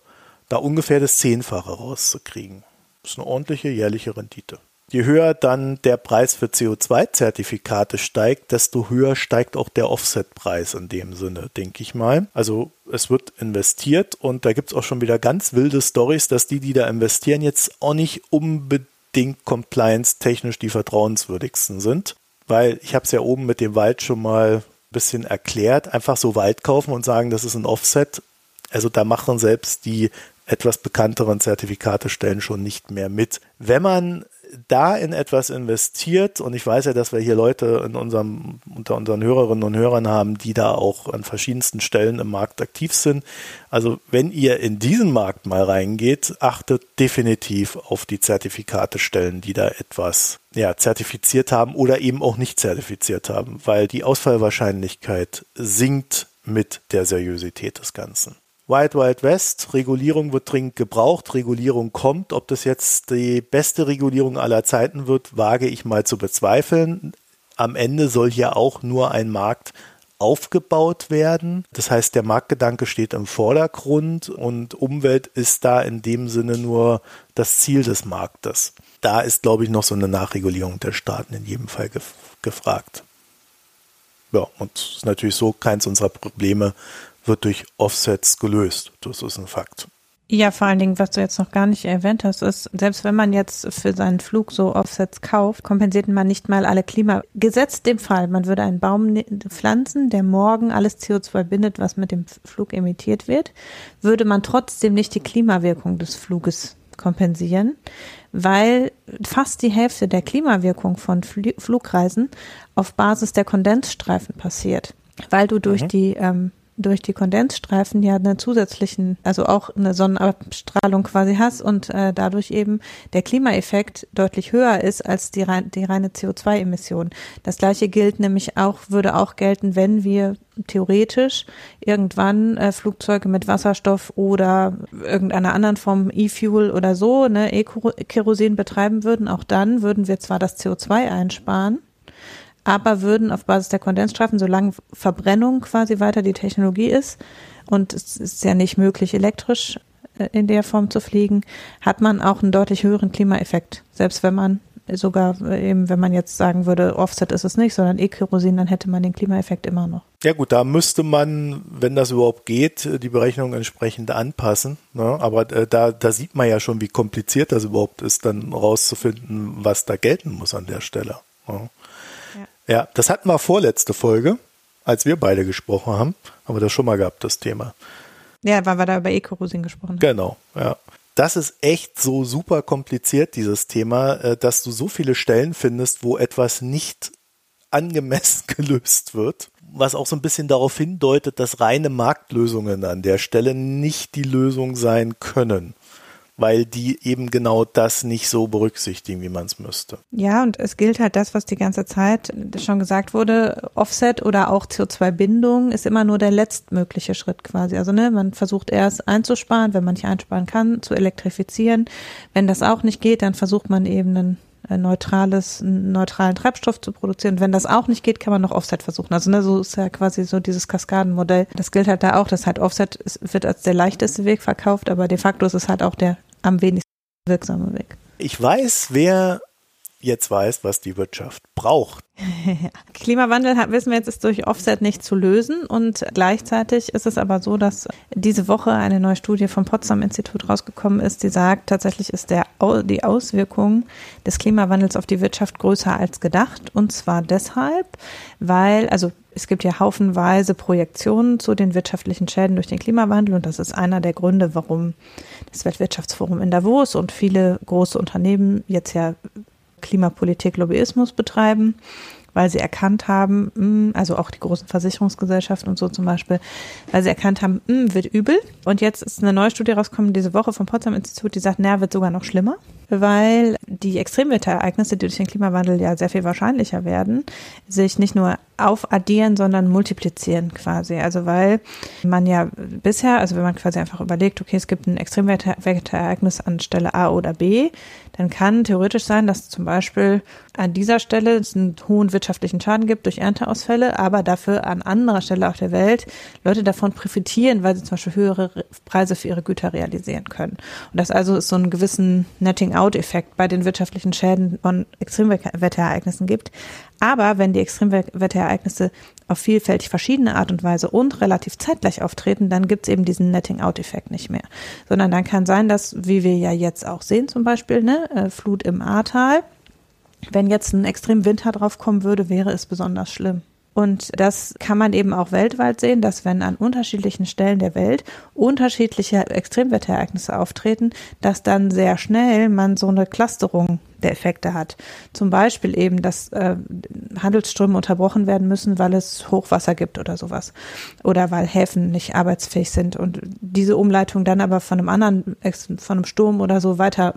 da ungefähr das Zehnfache rauszukriegen. Das ist eine ordentliche jährliche Rendite. Je höher dann der Preis für CO2-Zertifikate steigt, desto höher steigt auch der Offset-Preis in dem Sinne, denke ich mal. Also es wird investiert und da gibt es auch schon wieder ganz wilde Stories, dass die, die da investieren, jetzt auch nicht unbedingt unbedingt compliance-technisch die vertrauenswürdigsten sind. Weil ich habe es ja oben mit dem Wald schon mal ein bisschen erklärt. Einfach so Wald kaufen und sagen, das ist ein Offset. Also da machen selbst die etwas bekannteren Zertifikate stellen schon nicht mehr mit. Wenn man da in etwas investiert, und ich weiß ja, dass wir hier Leute in unserem, unter unseren Hörerinnen und Hörern haben, die da auch an verschiedensten Stellen im Markt aktiv sind. Also wenn ihr in diesen Markt mal reingeht, achtet definitiv auf die Zertifikate stellen, die da etwas ja, zertifiziert haben oder eben auch nicht zertifiziert haben, weil die Ausfallwahrscheinlichkeit sinkt mit der Seriosität des Ganzen. Wild Wild West, Regulierung wird dringend gebraucht, Regulierung kommt. Ob das jetzt die beste Regulierung aller Zeiten wird, wage ich mal zu bezweifeln. Am Ende soll hier auch nur ein Markt aufgebaut werden. Das heißt, der Marktgedanke steht im Vordergrund und Umwelt ist da in dem Sinne nur das Ziel des Marktes. Da ist, glaube ich, noch so eine Nachregulierung der Staaten in jedem Fall gef gefragt. Ja, und ist natürlich so, keins unserer Probleme wird durch Offsets gelöst. Das ist ein Fakt. Ja, vor allen Dingen, was du jetzt noch gar nicht erwähnt hast, ist, selbst wenn man jetzt für seinen Flug so Offsets kauft, kompensiert man nicht mal alle Klima. Gesetzt dem Fall, man würde einen Baum pflanzen, der morgen alles CO2 bindet, was mit dem Flug emittiert wird, würde man trotzdem nicht die Klimawirkung des Fluges kompensieren, weil fast die Hälfte der Klimawirkung von Fl Flugreisen auf Basis der Kondensstreifen passiert, weil du durch mhm. die ähm, durch die Kondensstreifen ja eine zusätzlichen, also auch eine Sonnenabstrahlung quasi hast und äh, dadurch eben der Klimaeffekt deutlich höher ist als die, rein, die reine CO2-Emission. Das gleiche gilt nämlich auch, würde auch gelten, wenn wir theoretisch irgendwann äh, Flugzeuge mit Wasserstoff oder irgendeiner anderen Form E-Fuel oder so, ne, E-Kerosin betreiben würden. Auch dann würden wir zwar das CO2 einsparen, aber würden auf Basis der Kondensstreifen, solange Verbrennung quasi weiter die Technologie ist und es ist ja nicht möglich, elektrisch äh, in der Form zu fliegen, hat man auch einen deutlich höheren Klimaeffekt. Selbst wenn man sogar äh, eben, wenn man jetzt sagen würde, Offset ist es nicht, sondern E-Kerosin, dann hätte man den Klimaeffekt immer noch. Ja gut, da müsste man, wenn das überhaupt geht, die Berechnung entsprechend anpassen. Ne? Aber äh, da, da sieht man ja schon, wie kompliziert das überhaupt ist, dann rauszufinden, was da gelten muss an der Stelle. Ne? Ja, das hatten wir vorletzte Folge, als wir beide gesprochen haben. Haben wir das schon mal gehabt, das Thema. Ja, weil wir da über E-Kerosin gesprochen haben. Genau, ja. Das ist echt so super kompliziert, dieses Thema, äh, dass du so viele Stellen findest, wo etwas nicht angemessen *laughs* gelöst wird, was auch so ein bisschen darauf hindeutet, dass reine Marktlösungen an der Stelle nicht die Lösung sein können weil die eben genau das nicht so berücksichtigen, wie man es müsste. Ja, und es gilt halt das, was die ganze Zeit schon gesagt wurde, Offset oder auch CO2-Bindung ist immer nur der letztmögliche Schritt quasi. Also ne, man versucht erst einzusparen, wenn man nicht einsparen kann, zu elektrifizieren. Wenn das auch nicht geht, dann versucht man eben einen neutrales, neutralen Treibstoff zu produzieren. wenn das auch nicht geht, kann man noch Offset versuchen. Also ne, so ist ja quasi so dieses Kaskadenmodell. Das gilt halt da auch, dass halt Offset wird als der leichteste Weg verkauft, aber de facto ist es halt auch der am wenigsten wirksame Weg. Ich weiß, wer jetzt weiß, was die Wirtschaft braucht. *laughs* Klimawandel wissen wir jetzt ist durch Offset nicht zu lösen und gleichzeitig ist es aber so, dass diese Woche eine neue Studie vom Potsdam Institut rausgekommen ist, die sagt, tatsächlich ist der, die Auswirkung des Klimawandels auf die Wirtschaft größer als gedacht und zwar deshalb, weil, also es gibt ja haufenweise Projektionen zu den wirtschaftlichen Schäden durch den Klimawandel und das ist einer der Gründe, warum das Weltwirtschaftsforum in Davos und viele große Unternehmen jetzt ja Klimapolitik Lobbyismus betreiben, weil sie erkannt haben, hm, also auch die großen Versicherungsgesellschaften und so zum Beispiel, weil sie erkannt haben, hm, wird übel. Und jetzt ist eine neue Studie rausgekommen diese Woche vom Potsdam Institut, die sagt, naja, wird sogar noch schlimmer weil die Extremwetterereignisse, die durch den Klimawandel ja sehr viel wahrscheinlicher werden, sich nicht nur aufaddieren, sondern multiplizieren quasi. Also weil man ja bisher, also wenn man quasi einfach überlegt, okay, es gibt ein Extremwetterereignis an Stelle A oder B, dann kann theoretisch sein, dass zum Beispiel an dieser Stelle es einen hohen wirtschaftlichen Schaden gibt durch Ernteausfälle, aber dafür an anderer Stelle auf der Welt Leute davon profitieren, weil sie zum Beispiel höhere Preise für ihre Güter realisieren können. Und das also ist so einen gewissen Netting-out-Effekt bei den wirtschaftlichen Schäden von Extremwetterereignissen gibt. Aber wenn die Extremwetterereignisse auf vielfältig verschiedene Art und Weise und relativ zeitgleich auftreten, dann gibt es eben diesen Netting-out-Effekt nicht mehr. Sondern dann kann sein, dass, wie wir ja jetzt auch sehen zum Beispiel, ne, äh, Flut im Ahrtal, wenn jetzt ein extrem Winter draufkommen würde, wäre es besonders schlimm. Und das kann man eben auch weltweit sehen, dass wenn an unterschiedlichen Stellen der Welt unterschiedliche Extremwetterereignisse auftreten, dass dann sehr schnell man so eine Clusterung der Effekte hat. Zum Beispiel eben, dass äh, Handelsströme unterbrochen werden müssen, weil es Hochwasser gibt oder sowas. Oder weil Häfen nicht arbeitsfähig sind und diese Umleitung dann aber von einem anderen, von einem Sturm oder so weiter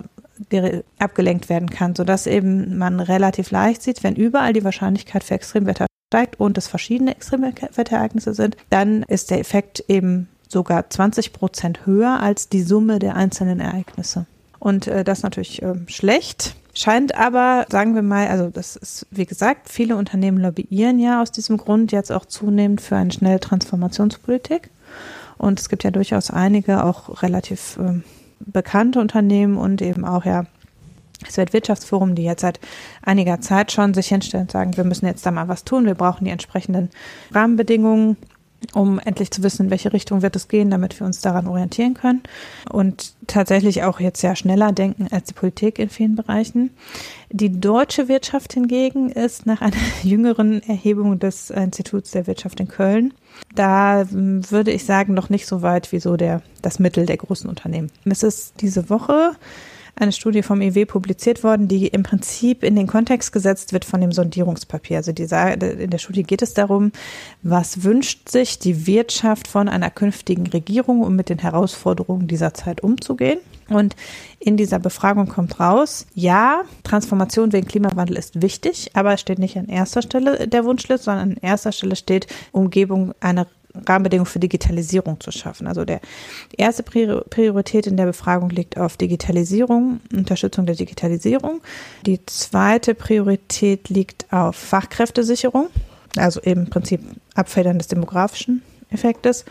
abgelenkt werden kann, sodass eben man relativ leicht sieht, wenn überall die Wahrscheinlichkeit für Extremwetter steigt und es verschiedene Extremwetterereignisse sind, dann ist der Effekt eben sogar 20 Prozent höher als die Summe der einzelnen Ereignisse. Und äh, das natürlich äh, schlecht. Scheint aber, sagen wir mal, also das ist, wie gesagt, viele Unternehmen lobbyieren ja aus diesem Grund jetzt auch zunehmend für eine schnelle Transformationspolitik. Und es gibt ja durchaus einige auch relativ äh, bekannte Unternehmen und eben auch ja das Weltwirtschaftsforum, die jetzt seit einiger Zeit schon sich hinstellen und sagen, wir müssen jetzt da mal was tun, wir brauchen die entsprechenden Rahmenbedingungen, um endlich zu wissen, in welche Richtung wird es gehen, damit wir uns daran orientieren können und tatsächlich auch jetzt sehr schneller denken als die Politik in vielen Bereichen. Die deutsche Wirtschaft hingegen ist nach einer *laughs* jüngeren Erhebung des Instituts der Wirtschaft in Köln da hm, würde ich sagen, noch nicht so weit wie so der, das Mittel der großen Unternehmen. Es ist diese Woche eine Studie vom IW publiziert worden, die im Prinzip in den Kontext gesetzt wird von dem Sondierungspapier. Also die, in der Studie geht es darum, was wünscht sich die Wirtschaft von einer künftigen Regierung, um mit den Herausforderungen dieser Zeit umzugehen. Und in dieser Befragung kommt raus, ja, Transformation wegen Klimawandel ist wichtig, aber es steht nicht an erster Stelle der Wunschliste, sondern an erster Stelle steht Umgebung einer Rahmenbedingungen für Digitalisierung zu schaffen. Also der, erste Priorität in der Befragung liegt auf Digitalisierung, Unterstützung der Digitalisierung. Die zweite Priorität liegt auf Fachkräftesicherung, also im Prinzip Abfedern des demografischen Effektes.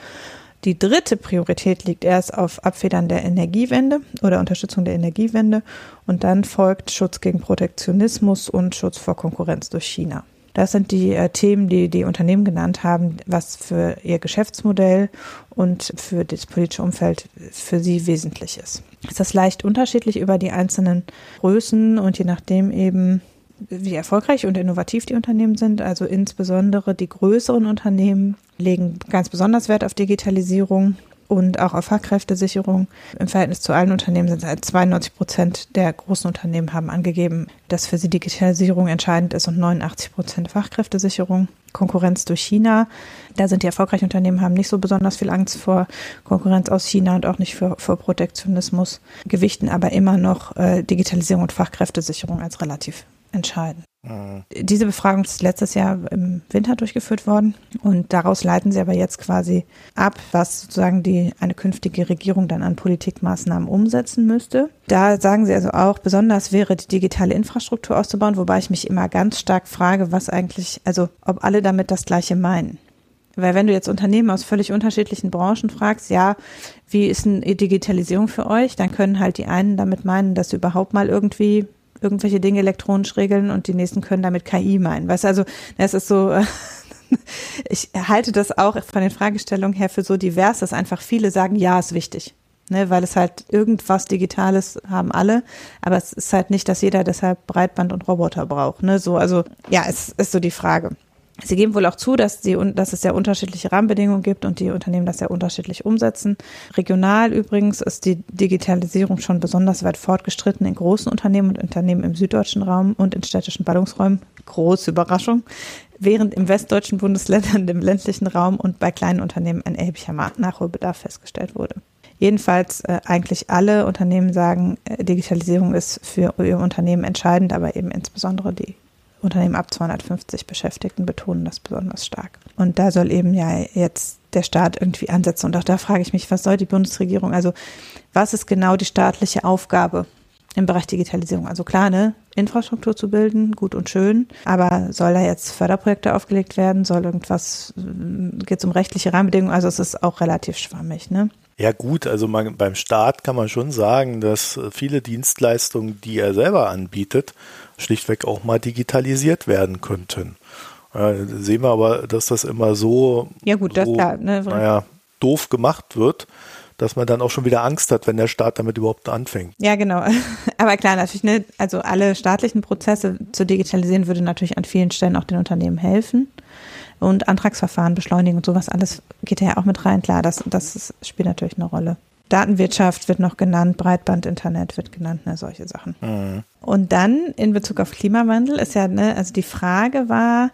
Die dritte Priorität liegt erst auf Abfedern der Energiewende oder Unterstützung der Energiewende und dann folgt Schutz gegen Protektionismus und Schutz vor Konkurrenz durch China. Das sind die äh, Themen, die die Unternehmen genannt haben, was für ihr Geschäftsmodell und für das politische Umfeld für sie wesentlich ist. Ist leicht unterschiedlich über die einzelnen Größen und je nachdem eben, wie erfolgreich und innovativ die Unternehmen sind. Also insbesondere die größeren Unternehmen legen ganz besonders Wert auf Digitalisierung und auch auf Fachkräftesicherung. Im Verhältnis zu allen Unternehmen sind es 92 Prozent der großen Unternehmen haben angegeben, dass für sie Digitalisierung entscheidend ist und 89 Prozent Fachkräftesicherung. Konkurrenz durch China. Da sind die erfolgreichen Unternehmen haben nicht so besonders viel Angst vor Konkurrenz aus China und auch nicht vor, vor Protektionismus, gewichten aber immer noch äh, Digitalisierung und Fachkräftesicherung als relativ entscheidend. Diese Befragung ist letztes Jahr im Winter durchgeführt worden und daraus leiten sie aber jetzt quasi ab, was sozusagen die eine künftige Regierung dann an Politikmaßnahmen umsetzen müsste. Da sagen sie also auch, besonders wäre die digitale Infrastruktur auszubauen, wobei ich mich immer ganz stark frage, was eigentlich, also ob alle damit das Gleiche meinen. Weil wenn du jetzt Unternehmen aus völlig unterschiedlichen Branchen fragst, ja, wie ist denn Digitalisierung für euch, dann können halt die einen damit meinen, dass sie überhaupt mal irgendwie irgendwelche Dinge elektronisch regeln und die nächsten können damit KI meinen. Weißt du, also es ist so, *laughs* ich halte das auch von den Fragestellungen her für so divers, dass einfach viele sagen, ja, ist wichtig. Ne, weil es halt irgendwas Digitales haben alle, aber es ist halt nicht, dass jeder deshalb Breitband und Roboter braucht. Ne, so, also ja, es ist so die Frage. Sie geben wohl auch zu, dass, die, dass es sehr unterschiedliche Rahmenbedingungen gibt und die Unternehmen das sehr unterschiedlich umsetzen. Regional übrigens ist die Digitalisierung schon besonders weit fortgeschritten in großen Unternehmen und Unternehmen im süddeutschen Raum und in städtischen Ballungsräumen. Große Überraschung. Während im westdeutschen Bundesländern, *laughs* im ländlichen Raum und bei kleinen Unternehmen ein erheblicher Nachholbedarf festgestellt wurde. Jedenfalls äh, eigentlich alle Unternehmen sagen, äh, Digitalisierung ist für ihr Unternehmen entscheidend, aber eben insbesondere die Unternehmen ab 250 Beschäftigten betonen das besonders stark. Und da soll eben ja jetzt der Staat irgendwie ansetzen. Und auch da frage ich mich, was soll die Bundesregierung, also was ist genau die staatliche Aufgabe im Bereich Digitalisierung? Also klar, ne, Infrastruktur zu bilden, gut und schön, aber soll da jetzt Förderprojekte aufgelegt werden? Soll irgendwas, geht es um rechtliche Rahmenbedingungen? Also es ist auch relativ schwammig, ne? Ja gut, also man, beim Staat kann man schon sagen, dass viele Dienstleistungen, die er selber anbietet, schlichtweg auch mal digitalisiert werden könnten. Äh, sehen wir aber, dass das immer so, ja gut, so, das klar, ne? naja, doof gemacht wird, dass man dann auch schon wieder Angst hat, wenn der Staat damit überhaupt anfängt. Ja, genau. *laughs* Aber klar, natürlich, ne, also alle staatlichen Prozesse zu digitalisieren würde natürlich an vielen Stellen auch den Unternehmen helfen. Und Antragsverfahren beschleunigen und sowas alles geht ja auch mit rein. Klar, das, das spielt natürlich eine Rolle. Datenwirtschaft wird noch genannt, Breitbandinternet wird genannt, ne, solche Sachen. Mhm. Und dann in Bezug auf Klimawandel ist ja, ne, also die Frage war,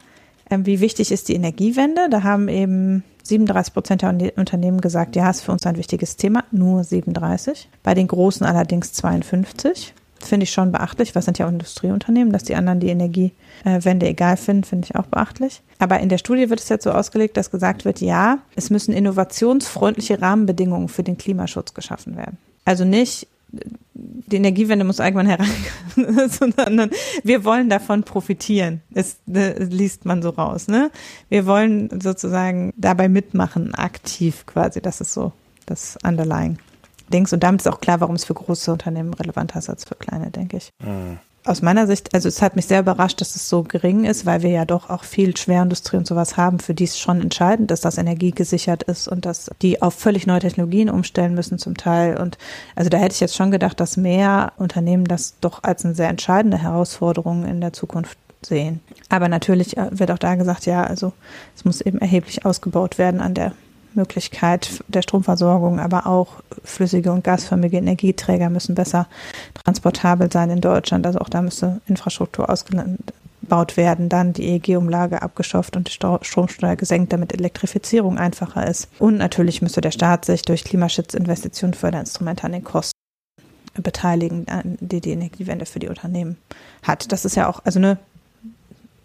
ähm, wie wichtig ist die Energiewende? Da haben eben 37 Prozent der Unternehmen gesagt, ja, ist für uns ein wichtiges Thema, nur 37. Bei den Großen allerdings 52 finde ich schon beachtlich, was sind ja auch Industrieunternehmen, dass die anderen die Energiewende egal finden, finde ich auch beachtlich. Aber in der Studie wird es jetzt so ausgelegt, dass gesagt wird, ja, es müssen innovationsfreundliche Rahmenbedingungen für den Klimaschutz geschaffen werden. Also nicht, die Energiewende muss irgendwann herankommen, *laughs* sondern wir wollen davon profitieren. Das, das liest man so raus. Ne? Wir wollen sozusagen dabei mitmachen, aktiv quasi. Das ist so das Underlying. Dings. Und damit ist auch klar, warum es für große Unternehmen relevanter ist als für kleine, denke ich. Mhm aus meiner Sicht, also es hat mich sehr überrascht, dass es so gering ist, weil wir ja doch auch viel Schwerindustrie und sowas haben, für die es schon entscheidend ist, dass Energie gesichert ist und dass die auf völlig neue Technologien umstellen müssen zum Teil. Und also da hätte ich jetzt schon gedacht, dass mehr Unternehmen das doch als eine sehr entscheidende Herausforderung in der Zukunft sehen. Aber natürlich äh, wird auch da gesagt, ja, also es muss eben erheblich ausgebaut werden an der Möglichkeit der Stromversorgung, aber auch flüssige und gasförmige Energieträger müssen besser transportabel sein in Deutschland. Also auch da müsste Infrastruktur ausgebaut werden, dann die EEG-Umlage abgeschafft und die Stromsteuer gesenkt, damit Elektrifizierung einfacher ist. Und natürlich müsste der Staat sich durch Klimaschutzinvestitionen Förderinstrumente an den Kosten beteiligen, die die Energiewende für die Unternehmen hat. Das ist ja auch, also ne,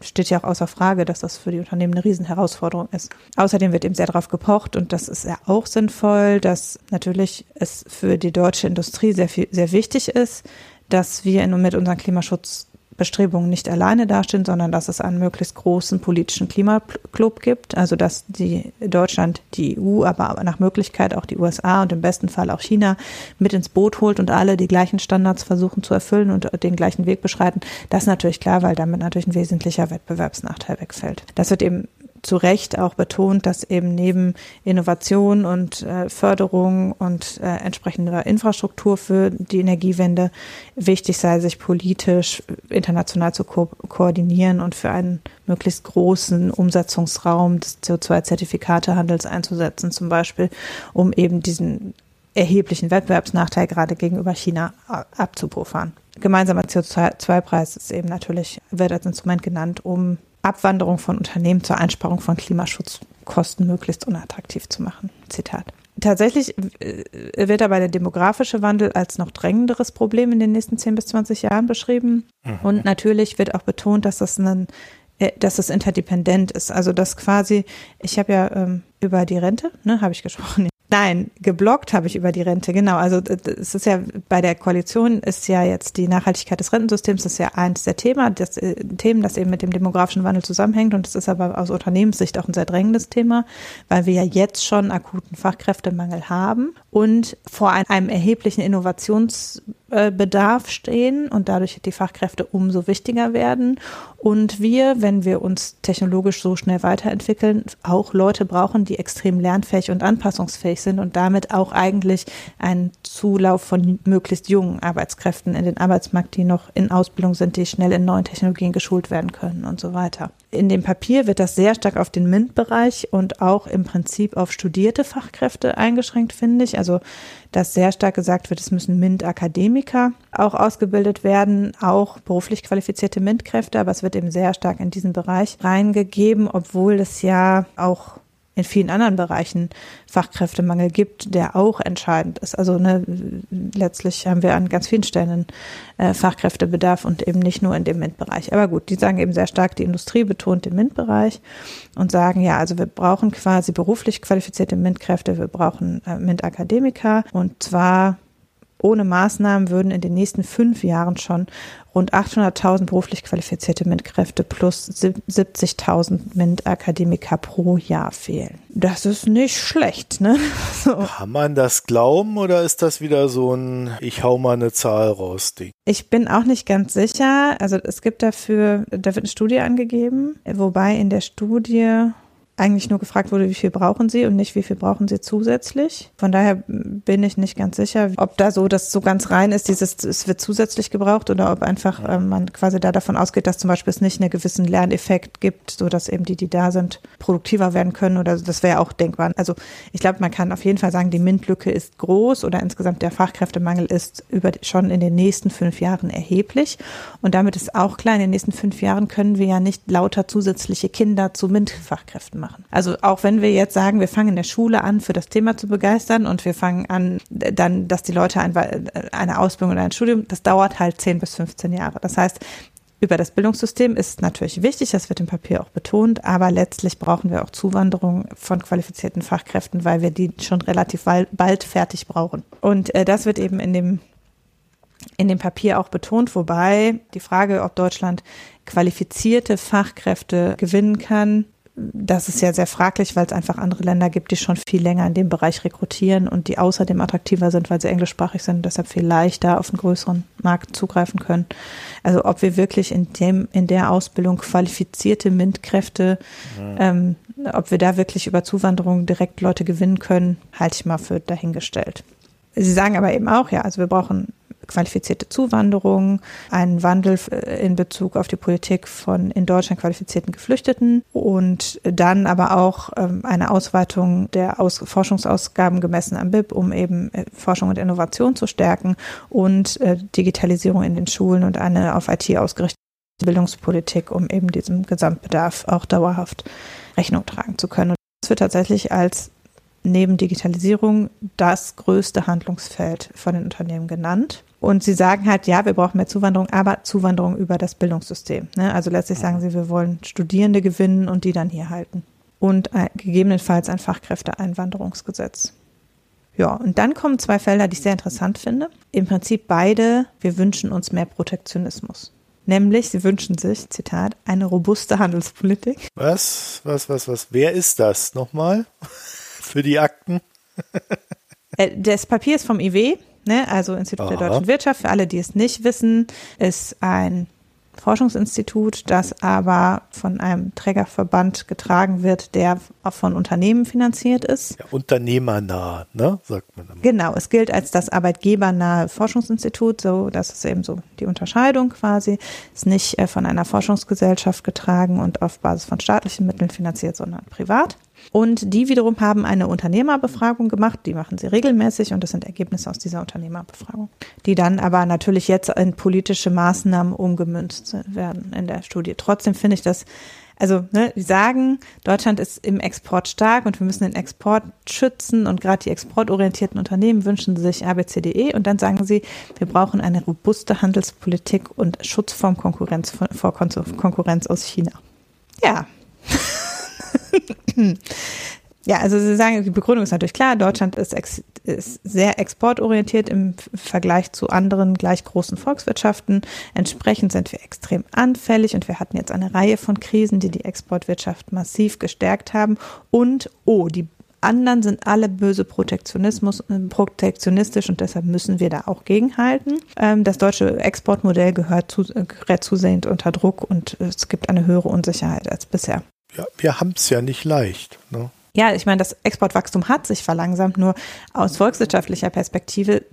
steht ja auch außer Frage, dass das für die Unternehmen eine Riesenherausforderung ist. Außerdem wird eben sehr darauf gepocht und das ist ja auch sinnvoll, dass natürlich es für die deutsche Industrie sehr viel, sehr wichtig ist, dass wir mit unserem Klimaschutz Bestrebungen nicht alleine dastehen, sondern dass es einen möglichst großen politischen Klimaclub gibt, also dass die Deutschland, die EU, aber nach Möglichkeit auch die USA und im besten Fall auch China mit ins Boot holt und alle die gleichen Standards versuchen zu erfüllen und den gleichen Weg beschreiten. Das ist natürlich klar, weil damit natürlich ein wesentlicher Wettbewerbsnachteil wegfällt. Das wird eben zu Recht auch betont, dass eben neben Innovation und äh, Förderung und äh, entsprechender Infrastruktur für die Energiewende wichtig sei, sich politisch international zu ko koordinieren und für einen möglichst großen Umsetzungsraum des CO2-Zertifikatehandels einzusetzen, zum Beispiel, um eben diesen erheblichen Wettbewerbsnachteil gerade gegenüber China abzupuffern. Gemeinsamer CO2-Preis ist eben natürlich, wird als Instrument genannt, um Abwanderung von Unternehmen zur Einsparung von Klimaschutzkosten möglichst unattraktiv zu machen. Zitat. Tatsächlich äh, wird dabei der demografische Wandel als noch drängenderes Problem in den nächsten 10 bis 20 Jahren beschrieben. Mhm. Und natürlich wird auch betont, dass das ein äh, dass es interdependent ist. Also dass quasi, ich habe ja ähm, über die Rente, ne, habe ich gesprochen, Nein, geblockt habe ich über die Rente, genau. Also es ist ja bei der Koalition ist ja jetzt die Nachhaltigkeit des Rentensystems, das ist ja eins der Thema, das, äh, Themen, das eben mit dem demografischen Wandel zusammenhängt. Und das ist aber aus Unternehmenssicht auch ein sehr drängendes Thema, weil wir ja jetzt schon akuten Fachkräftemangel haben und vor einem erheblichen Innovationsbedarf stehen und dadurch die Fachkräfte umso wichtiger werden. Und wir, wenn wir uns technologisch so schnell weiterentwickeln, auch Leute brauchen, die extrem lernfähig und anpassungsfähig sind und damit auch eigentlich einen Zulauf von möglichst jungen Arbeitskräften in den Arbeitsmarkt, die noch in Ausbildung sind, die schnell in neuen Technologien geschult werden können und so weiter. In dem Papier wird das sehr stark auf den MINT-Bereich und auch im Prinzip auf studierte Fachkräfte eingeschränkt, finde ich. Also, dass sehr stark gesagt wird, es müssen MINT-Akademiker auch ausgebildet werden, auch beruflich qualifizierte MINT-Kräfte, aber es wird eben sehr stark in diesen Bereich reingegeben, obwohl es ja auch in vielen anderen Bereichen Fachkräftemangel gibt, der auch entscheidend ist. Also ne, letztlich haben wir an ganz vielen Stellen äh, Fachkräftebedarf und eben nicht nur in dem MINT-Bereich. Aber gut, die sagen eben sehr stark, die Industrie betont den MINT-Bereich und sagen, ja, also wir brauchen quasi beruflich qualifizierte MINT-Kräfte, wir brauchen äh, MINT-Akademiker und zwar ohne Maßnahmen würden in den nächsten fünf Jahren schon rund 800.000 beruflich qualifizierte MINT-Kräfte plus 70.000 MINT-Akademiker pro Jahr fehlen. Das ist nicht schlecht, ne? *laughs* So. Kann man das glauben oder ist das wieder so ein Ich hau mal eine Zahl raus Ding? Ich bin auch nicht ganz sicher. Also es gibt dafür, da wird eine Studie angegeben, wobei in der Studie eigentlich nur gefragt wurde, wie viel brauchen Sie und nicht, wie viel brauchen Sie zusätzlich. Von daher bin ich nicht ganz sicher, ob da so das so ganz rein ist, dieses es wird zusätzlich gebraucht oder ob einfach äh, man quasi da davon ausgeht, dass zum Beispiel es nicht einen gewissen Lerneffekt gibt, so dass eben die, die da sind, produktiver werden können oder das wäre auch denkbar. Also ich glaube, man kann auf jeden Fall sagen, die MINT-Lücke ist groß oder insgesamt der Fachkräftemangel ist über schon in den nächsten fünf Jahren erheblich und damit ist auch klar, in den nächsten fünf Jahren können wir ja nicht lauter zusätzliche Kinder zu MINT-Fachkräften machen machen. Also auch wenn wir jetzt sagen, wir fangen in der Schule an, für das Thema zu begeistern und wir fangen an, dann, dass die Leute eine Ausbildung oder ein Studium, das dauert halt 10 bis 15 Jahre. Das heißt, über das Bildungssystem ist natürlich wichtig, das wird im Papier auch betont, aber letztlich brauchen wir auch Zuwanderung von qualifizierten Fachkräften, weil wir die schon relativ bald fertig brauchen. Und äh, das wird eben in dem in dem Papier auch betont, wobei die Frage, ob Deutschland qualifizierte Fachkräfte gewinnen kann, das ist ja sehr fraglich, weil es einfach andere Länder gibt, die schon viel länger in dem Bereich rekrutieren und die außerdem attraktiver sind, weil sie englischsprachig sind und deshalb viel leichter auf einen größeren Markt zugreifen können. Also ob wir wirklich in dem, in der Ausbildung qualifizierte MINT-Kräfte, ja. ähm, ob wir da wirklich über Zuwanderung direkt Leute gewinnen können, halte ich mal für dahingestellt. Sie sagen aber eben auch, ja, also wir brauchen qualifizierte Zuwanderung, einen Wandel äh, in Bezug auf die Politik von in Deutschland qualifizierten Geflüchteten und dann aber auch ähm, eine Ausweitung der Aus Forschungsausgaben gemessen am BIP, um eben äh, Forschung und Innovation zu stärken und äh, Digitalisierung in den Schulen und eine auf IT ausgerichtete Bildungspolitik, um eben diesem Gesamtbedarf auch dauerhaft Rechnung tragen zu können. Und das wird tatsächlich als neben Digitalisierung das größte Handlungsfeld von den Unternehmen genannt. Und sie sagen halt, ja, wir brauchen mehr Zuwanderung, aber Zuwanderung über das Bildungssystem. Ne? Also letztlich sagen sie, wir wollen Studierende gewinnen und die dann hier halten. Und äh, gegebenenfalls ein Fachkräfteeinwanderungsgesetz. Ja, und dann kommen zwei Felder, die ich sehr interessant finde. Im Prinzip beide, wir wünschen uns mehr Protektionismus. Nämlich, sie wünschen sich, Zitat, eine robuste Handelspolitik. Was? Was, was, was? Wer ist das nochmal? *laughs* Für die Akten? Äh, das Papier ist vom IW, ne, also Institut Aha. der deutschen Wirtschaft, für alle, die es nicht wissen, ist ein Forschungsinstitut, das aber von einem Trägerverband getragen wird, der auch von Unternehmen finanziert ist. Ja, unternehmernah, ne, sagt man. Immer. Genau, es gilt als das arbeitgebernahe Forschungsinstitut, so das ist eben so die Unterscheidung quasi. Ist nicht äh, von einer Forschungsgesellschaft getragen und auf Basis von staatlichen Mitteln finanziert, sondern privat. Und die wiederum haben eine Unternehmerbefragung gemacht, die machen sie regelmäßig und das sind Ergebnisse aus dieser Unternehmerbefragung, die dann aber natürlich jetzt in politische Maßnahmen umgemünzt werden in der Studie. Trotzdem finde ich das, also ne, die sagen, Deutschland ist im Export stark und wir müssen den Export schützen und gerade die exportorientierten Unternehmen wünschen sich ABCDE und dann sagen sie, wir brauchen eine robuste Handelspolitik und Schutz vor Konkurrenz, vor Konkurrenz aus China. Ja. *laughs* Ja, also Sie sagen, die Begründung ist natürlich klar. Deutschland ist, ex, ist, sehr exportorientiert im Vergleich zu anderen gleich großen Volkswirtschaften. Entsprechend sind wir extrem anfällig und wir hatten jetzt eine Reihe von Krisen, die die Exportwirtschaft massiv gestärkt haben. Und, oh, die anderen sind alle böse Protektionismus, äh, protektionistisch und deshalb müssen wir da auch gegenhalten. Ähm, das deutsche Exportmodell gehört zu, äh, gerät zusehends unter Druck und es gibt eine höhere Unsicherheit als bisher ja, wir haben es ja nicht leicht. Ne? Ja, ich meine, das Exportwachstum hat sich verlangsamt, nur aus volkswirtschaftlicher Perspektive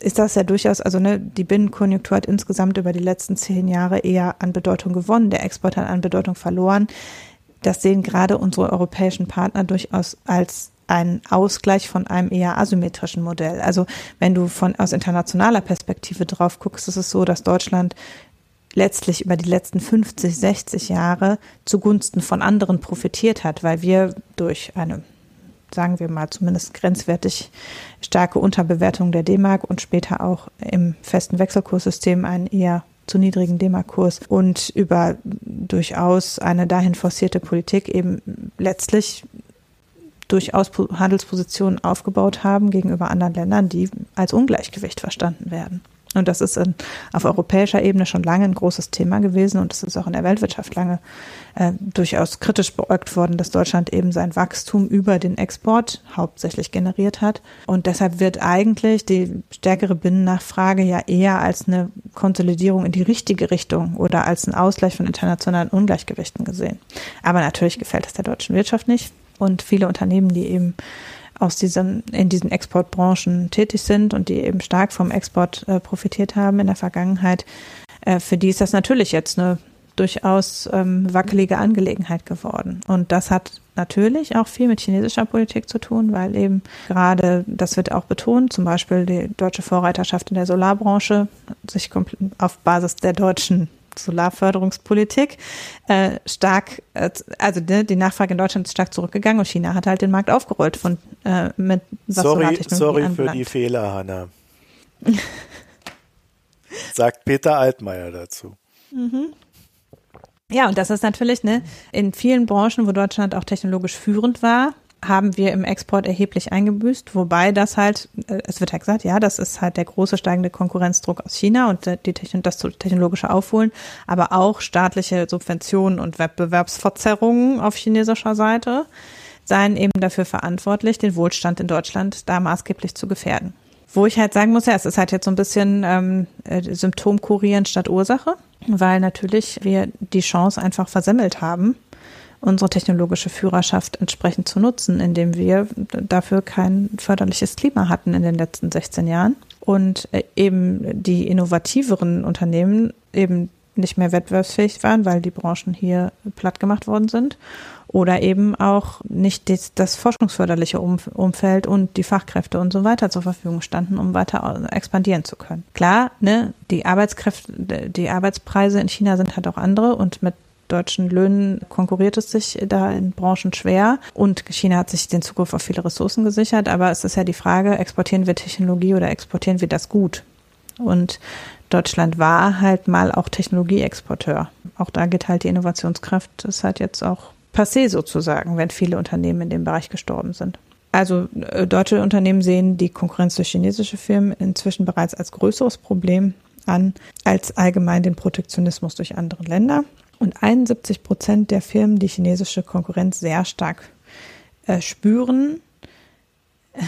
ist das ja durchaus, also ne, die Binnenkonjunktur hat insgesamt über die letzten zehn Jahre eher an Bedeutung gewonnen, der Export hat an Bedeutung verloren. Das sehen gerade unsere europäischen Partner durchaus als einen Ausgleich von einem eher asymmetrischen Modell. Also wenn du von aus internationaler Perspektive drauf guckst, ist es so, dass Deutschland letztlich über die letzten 50, 60 Jahre zugunsten von anderen profitiert hat, weil wir durch eine sagen wir mal zumindest grenzwertig starke Unterbewertung der D-Mark und später auch im festen Wechselkurssystem einen eher zu niedrigen D-Mark-Kurs und über durchaus eine dahin forcierte Politik eben letztlich durchaus Handelspositionen aufgebaut haben gegenüber anderen Ländern, die als Ungleichgewicht verstanden werden. Und das ist in, auf europäischer Ebene schon lange ein großes Thema gewesen und es ist auch in der Weltwirtschaft lange äh, durchaus kritisch beäugt worden, dass Deutschland eben sein Wachstum über den Export hauptsächlich generiert hat. Und deshalb wird eigentlich die stärkere Binnennachfrage ja eher als eine Konsolidierung in die richtige Richtung oder als ein Ausgleich von internationalen Ungleichgewichten gesehen. Aber natürlich gefällt es der deutschen Wirtschaft nicht. Und viele Unternehmen, die eben aus diesen, in diesen Exportbranchen tätig sind und die eben stark vom Export äh, profitiert haben in der Vergangenheit, äh, für die ist das natürlich jetzt eine durchaus ähm, wackelige Angelegenheit geworden. Und das hat natürlich auch viel mit chinesischer Politik zu tun, weil eben gerade, das wird auch betont, zum Beispiel die deutsche Vorreiterschaft in der Solarbranche sich auf Basis der deutschen Solarförderungspolitik äh, stark, äh, also ne, die Nachfrage in Deutschland ist stark zurückgegangen und China hat halt den Markt aufgerollt von äh, mit was Sorry, sorry anbelangt. für die Fehler, Hanna. *laughs* Sagt Peter Altmaier dazu. Mhm. Ja, und das ist natürlich ne, in vielen Branchen, wo Deutschland auch technologisch führend war, haben wir im Export erheblich eingebüßt, wobei das halt, äh, es wird halt gesagt, ja, das ist halt der große steigende Konkurrenzdruck aus China und die, das technologische Aufholen, aber auch staatliche Subventionen und Wettbewerbsverzerrungen auf chinesischer Seite seien eben dafür verantwortlich, den Wohlstand in Deutschland da maßgeblich zu gefährden. Wo ich halt sagen muss, ja, es ist halt jetzt so ein bisschen ähm, äh, Symptom kurieren statt Ursache, weil natürlich wir die Chance einfach versemmelt haben, unsere technologische Führerschaft entsprechend zu nutzen, indem wir dafür kein förderliches Klima hatten in den letzten 16 Jahren und äh, eben die innovativeren Unternehmen eben nicht mehr wettbewerbsfähig waren, weil die Branchen hier platt gemacht worden sind oder eben auch nicht das, das forschungsförderliche Umfeld und die Fachkräfte und so weiter zur Verfügung standen, um weiter expandieren zu können. Klar, ne, die Arbeitskräfte, die Arbeitspreise in China sind halt auch andere und mit deutschen Löhnen konkurriert es sich da in Branchen schwer und China hat sich den Zugriff auf viele Ressourcen gesichert, aber es ist ja die Frage, exportieren wir Technologie oder exportieren wir das gut? Und Deutschland war halt mal auch Technologieexporteur. Auch da geht halt die Innovationskraft, das halt jetzt auch passé sozusagen, wenn viele Unternehmen in dem Bereich gestorben sind. Also äh, deutsche Unternehmen sehen die Konkurrenz durch chinesische Firmen inzwischen bereits als größeres Problem an als allgemein den Protektionismus durch andere Länder. Und 71 Prozent der Firmen, die chinesische Konkurrenz sehr stark äh, spüren, äh,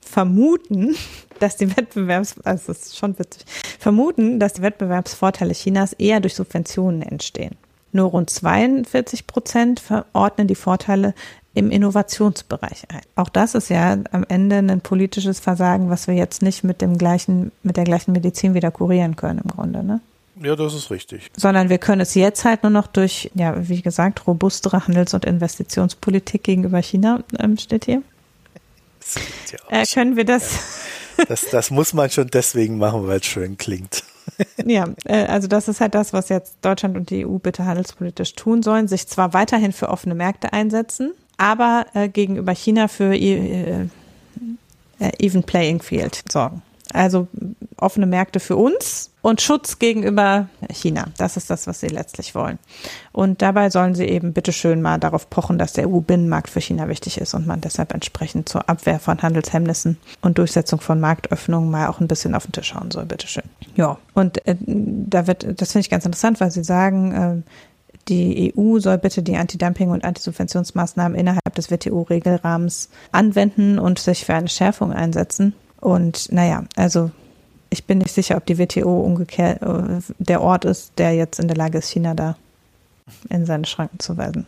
vermuten, *laughs* dass die Wettbewerbs, also das ist schon witzig, vermuten, dass die Wettbewerbsvorteile Chinas eher durch Subventionen entstehen. Nur rund 42 Prozent verordnen die Vorteile im Innovationsbereich ein. Auch das ist ja am Ende ein politisches Versagen, was wir jetzt nicht mit dem gleichen, mit der gleichen Medizin wieder kurieren können im Grunde, ne? Ja, das ist richtig. Sondern wir können es jetzt halt nur noch durch, ja, wie gesagt, robustere Handels- und Investitionspolitik gegenüber China, ähm, steht hier. Ja äh, können wir das? Ja. das? Das muss man schon deswegen machen, weil es schön klingt. *laughs* Ja, äh, also das ist halt das, was jetzt Deutschland und die EU bitte handelspolitisch tun sollen, sich zwar weiterhin für offene Märkte einsetzen, aber äh, gegenüber China für äh, Even Playing Field sorgen. Also offene Märkte für uns und Schutz gegenüber China. Das ist das, was sie letztlich wollen. Und dabei sollen sie eben bitteschön mal darauf pochen, dass der EU-Binnenmarkt für China wichtig ist und man deshalb entsprechend zur Abwehr von Handelshemmnissen und Durchsetzung von Marktöffnungen mal auch ein bisschen auf den Tisch schauen soll, bitteschön. Ja, und äh, da wird, das finde ich ganz interessant, weil sie sagen, äh, die EU soll bitte die Anti-Dumping- und Antisubventionsmaßnahmen innerhalb des WTO-Regelrahmens anwenden und sich für eine Schärfung einsetzen. Und naja, also ich bin nicht sicher, ob die WTO umgekehrt äh, der Ort ist, der jetzt in der Lage ist, China da in seine Schranken zu weisen.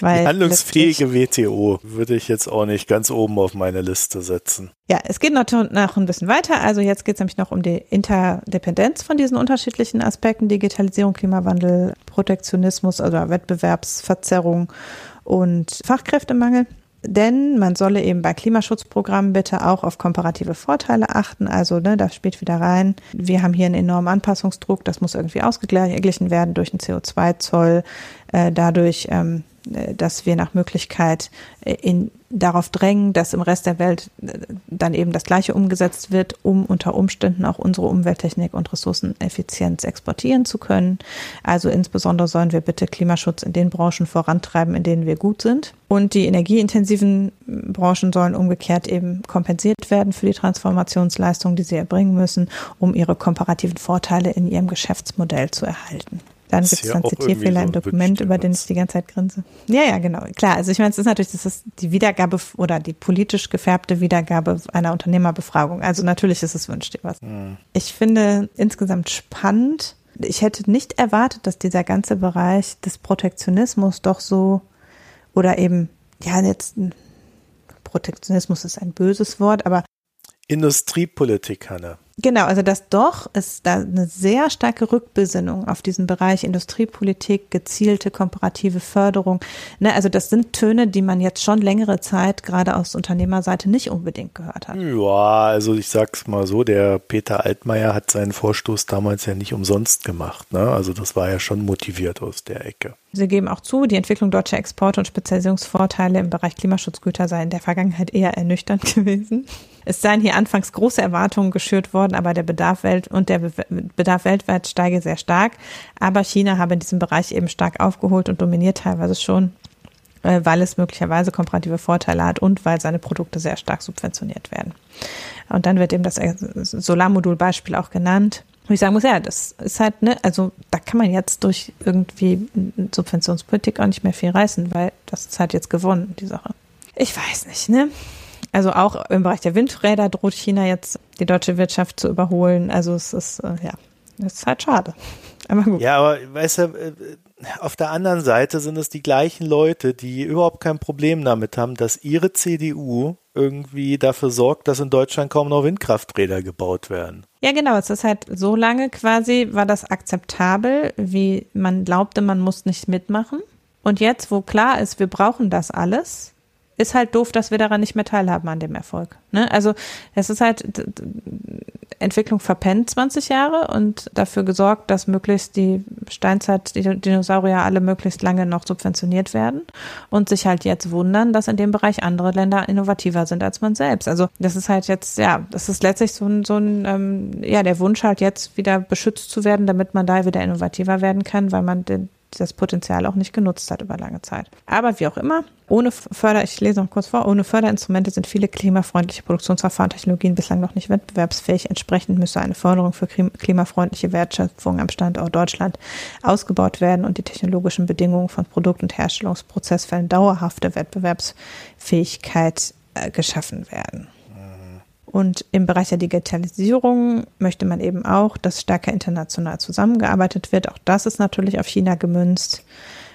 Weil die handlungsfähige WTO würde ich jetzt auch nicht ganz oben auf meine Liste setzen. Ja, es geht noch, noch ein bisschen weiter. Also jetzt geht es nämlich noch um die Interdependenz von diesen unterschiedlichen Aspekten. Digitalisierung, Klimawandel, Protektionismus, also Wettbewerbsverzerrung und Fachkräftemangel. Denn man solle eben bei Klimaschutzprogrammen bitte auch auf komparative Vorteile achten. Also ne, da spielt wieder rein, wir haben hier einen enormen Anpassungsdruck, das muss irgendwie ausgeglichen werden durch einen CO2-Zoll, äh, dadurch ähm, äh, dass wir nach Möglichkeit äh, in, darauf drängen, dass im Rest der Welt äh, dann eben das Gleiche umgesetzt wird, um unter Umständen auch unsere Umwelttechnik und Ressourceneffizienz exportieren zu können. Also insbesondere sollen wir bitte Klimaschutz in den Branchen vorantreiben, in denen wir gut sind. Und die energieintensiven Branchen sollen umgekehrt eben kompensiert werden für die Transformationsleistung, die sie erbringen müssen, um ihre komparativen Vorteile in ihrem Geschäftsmodell zu erhalten. Dann gibt es dann Zitierfehler so im Dokument, über den ich die ganze Zeit grinse. Ja, ja, genau. Klar, also ich meine, es ist natürlich, das ist die Wiedergabe oder die politisch gefärbte Wiedergabe einer Unternehmerbefragung. Also natürlich ist es wünscht dir was. Mhm. Ich finde insgesamt spannend. Ich hätte nicht erwartet, dass dieser ganze Bereich des Protektionismus doch so oder eben, ja, jetzt Protektionismus ist ein böses Wort, aber Industriepolitik, Hanne. Genau, also das doch ist da eine sehr starke Rückbesinnung auf diesen Bereich Industriepolitik, gezielte komparative Förderung. Ne, also das sind Töne, die man jetzt schon längere Zeit gerade aus Unternehmerseite nicht unbedingt gehört hat. Ja, also ich sag's mal so, der Peter Altmaier hat seinen Vorstoß damals ja nicht umsonst gemacht. Ne? Also das war ja schon motiviert aus der Ecke. Sie geben auch zu, die Entwicklung deutscher Exporte und Spezialisierungsvorteile im Bereich Klimaschutzgüter sei in der Vergangenheit eher ernüchternd *laughs* gewesen. Es seien hier anfangs große Erwartungen geschürt worden, aber der Bedarf welt und der Bedarf weltweit steige sehr stark. Aber China habe in diesem Bereich eben stark aufgeholt und dominiert teilweise schon äh, weil es möglicherweise komparative Vorteile hat und weil seine Produkte sehr stark subventioniert werden. Und dann wird eben das Solarmodul-Beispiel auch genannt. Wo ich sagen muss, ja, das ist halt, ne, also da kann man jetzt durch irgendwie Subventionspolitik auch nicht mehr viel reißen, weil das ist halt jetzt gewonnen, die Sache. Ich weiß nicht, ne? Also auch im Bereich der Windräder droht China jetzt die deutsche Wirtschaft zu überholen. Also es ist, äh, ja, das ist halt schade. *laughs* Aber gut. Ja, aber weißt du, äh, auf der anderen Seite sind es die gleichen Leute, die überhaupt kein Problem damit haben, dass ihre CDU irgendwie dafür sorgt, dass in Deutschland kaum noch Windkrafträder gebaut werden. Ja, genau. Es ist halt so lange quasi, war das akzeptabel, wie man glaubte, man muss nicht mitmachen. Und jetzt, wo klar ist, wir brauchen das alles, ist halt doof, dass wir daran nicht mehr teilhaben an dem Erfolg. Ne? Also es ist halt Entwicklung verpennt 20 Jahre und dafür gesorgt, dass möglichst die Steinzeit, die Dinosaurier alle möglichst lange noch subventioniert werden und sich halt jetzt wundern, dass in dem Bereich andere Länder innovativer sind als man selbst. Also das ist halt jetzt, ja, das ist letztlich so ein, so ein ähm, ja, der Wunsch halt jetzt wieder beschützt zu werden, damit man da wieder innovativer werden kann, weil man den, das Potenzial auch nicht genutzt hat über lange Zeit. Aber wie auch immer, ohne Förder, ich lese noch kurz vor, ohne Förderinstrumente sind viele klimafreundliche Produktionsverfahren Technologien bislang noch nicht wettbewerbsfähig. Entsprechend müsse eine Förderung für klimafreundliche Wertschöpfung am Standort Deutschland ausgebaut werden und die technologischen Bedingungen von Produkt- und Herstellungsprozessfällen dauerhafte Wettbewerbsfähigkeit äh, geschaffen werden. Und im Bereich der Digitalisierung möchte man eben auch, dass stärker international zusammengearbeitet wird. Auch das ist natürlich auf China gemünzt,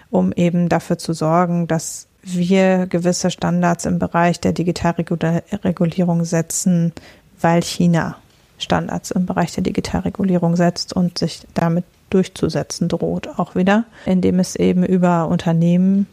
um eben dafür zu sorgen, dass wir gewisse Standards im Bereich der Digitalregulierung setzen, weil China Standards im Bereich der Digitalregulierung setzt und sich damit durchzusetzen droht, auch wieder, indem es eben über Unternehmen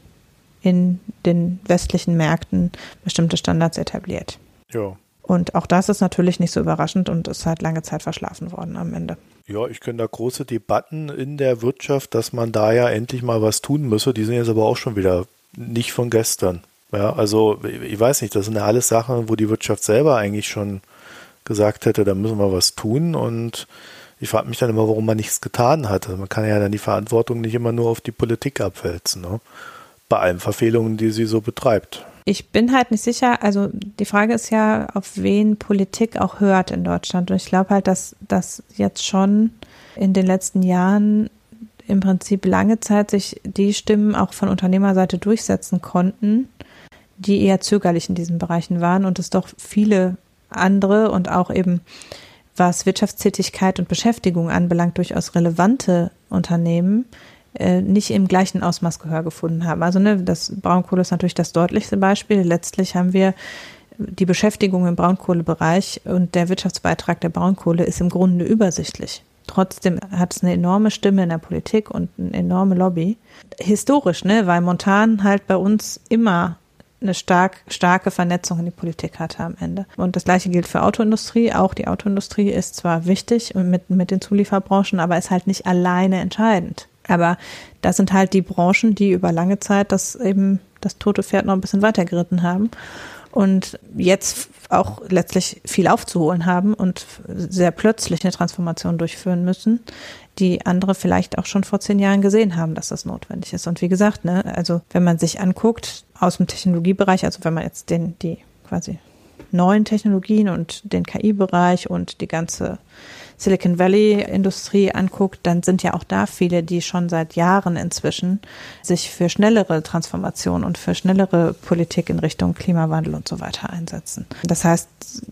in den westlichen Märkten bestimmte Standards etabliert. Ja, und auch das ist natürlich nicht so überraschend und ist halt lange Zeit verschlafen worden am Ende. Ja, ich kenne da große Debatten in der Wirtschaft, dass man da ja endlich mal was tun müsse. Die sind jetzt aber auch schon wieder nicht von gestern. Ja, also ich weiß nicht, das sind ja alles Sachen, wo die Wirtschaft selber eigentlich schon gesagt hätte, da müssen wir was tun. Und ich frage mich dann immer, warum man nichts getan hat. Also man kann ja dann die Verantwortung nicht immer nur auf die Politik abwälzen. Ne? Bei allen Verfehlungen, die sie so betreibt ich bin halt nicht sicher, also die Frage ist ja, auf wen Politik auch hört in Deutschland. Und ich glaube halt, dass das jetzt schon in den letzten Jahren im Prinzip lange Zeit sich die Stimmen auch von Unternehmerseite durchsetzen konnten, die eher zögerlich in diesen Bereichen waren und es doch viele andere und auch eben was Wirtschaftstätigkeit und Beschäftigung anbelangt, durchaus relevante Unternehmen nicht im gleichen Ausmaß Gehör gefunden haben. Also ne, das Braunkohle ist natürlich das deutlichste Beispiel. Letztlich haben wir die Beschäftigung im Braunkohlebereich und der Wirtschaftsbeitrag der Braunkohle ist im Grunde übersichtlich. Trotzdem hat es eine enorme Stimme in der Politik und eine enorme Lobby. Historisch, ne, weil Montan halt bei uns immer eine stark, starke Vernetzung in die Politik hatte am Ende. Und das gleiche gilt für Autoindustrie. Auch die Autoindustrie ist zwar wichtig mit, mit den Zulieferbranchen, aber ist halt nicht alleine entscheidend. Aber das sind halt die Branchen, die über lange Zeit das eben das tote Pferd noch ein bisschen weiter geritten haben und jetzt auch letztlich viel aufzuholen haben und sehr plötzlich eine Transformation durchführen müssen, die andere vielleicht auch schon vor zehn Jahren gesehen haben, dass das notwendig ist. Und wie gesagt, ne, also wenn man sich anguckt aus dem Technologiebereich, also wenn man jetzt den, die quasi neuen Technologien und den KI-Bereich und die ganze Silicon Valley-Industrie anguckt, dann sind ja auch da viele, die schon seit Jahren inzwischen sich für schnellere Transformation und für schnellere Politik in Richtung Klimawandel und so weiter einsetzen. Das heißt,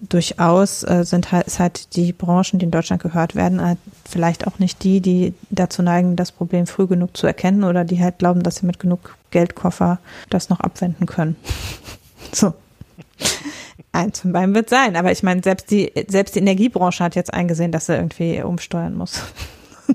durchaus äh, sind halt, ist halt die Branchen, die in Deutschland gehört werden, halt vielleicht auch nicht die, die dazu neigen, das Problem früh genug zu erkennen oder die halt glauben, dass sie mit genug Geldkoffer das noch abwenden können. *laughs* So. Eins von beiden wird sein, aber ich meine, selbst die, selbst die Energiebranche hat jetzt eingesehen, dass sie irgendwie umsteuern muss. *laughs*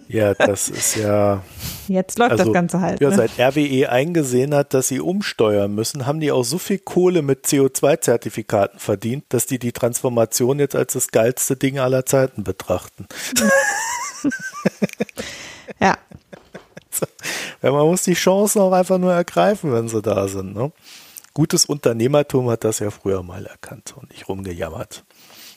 Ja, das ist ja. Jetzt läuft also, das Ganze halt. Ja, ne? seit RWE eingesehen hat, dass sie umsteuern müssen, haben die auch so viel Kohle mit CO2-Zertifikaten verdient, dass die die Transformation jetzt als das geilste Ding aller Zeiten betrachten. *laughs* ja. *laughs* So, man muss die Chancen auch einfach nur ergreifen, wenn sie da sind. Ne? Gutes Unternehmertum hat das ja früher mal erkannt und nicht rumgejammert.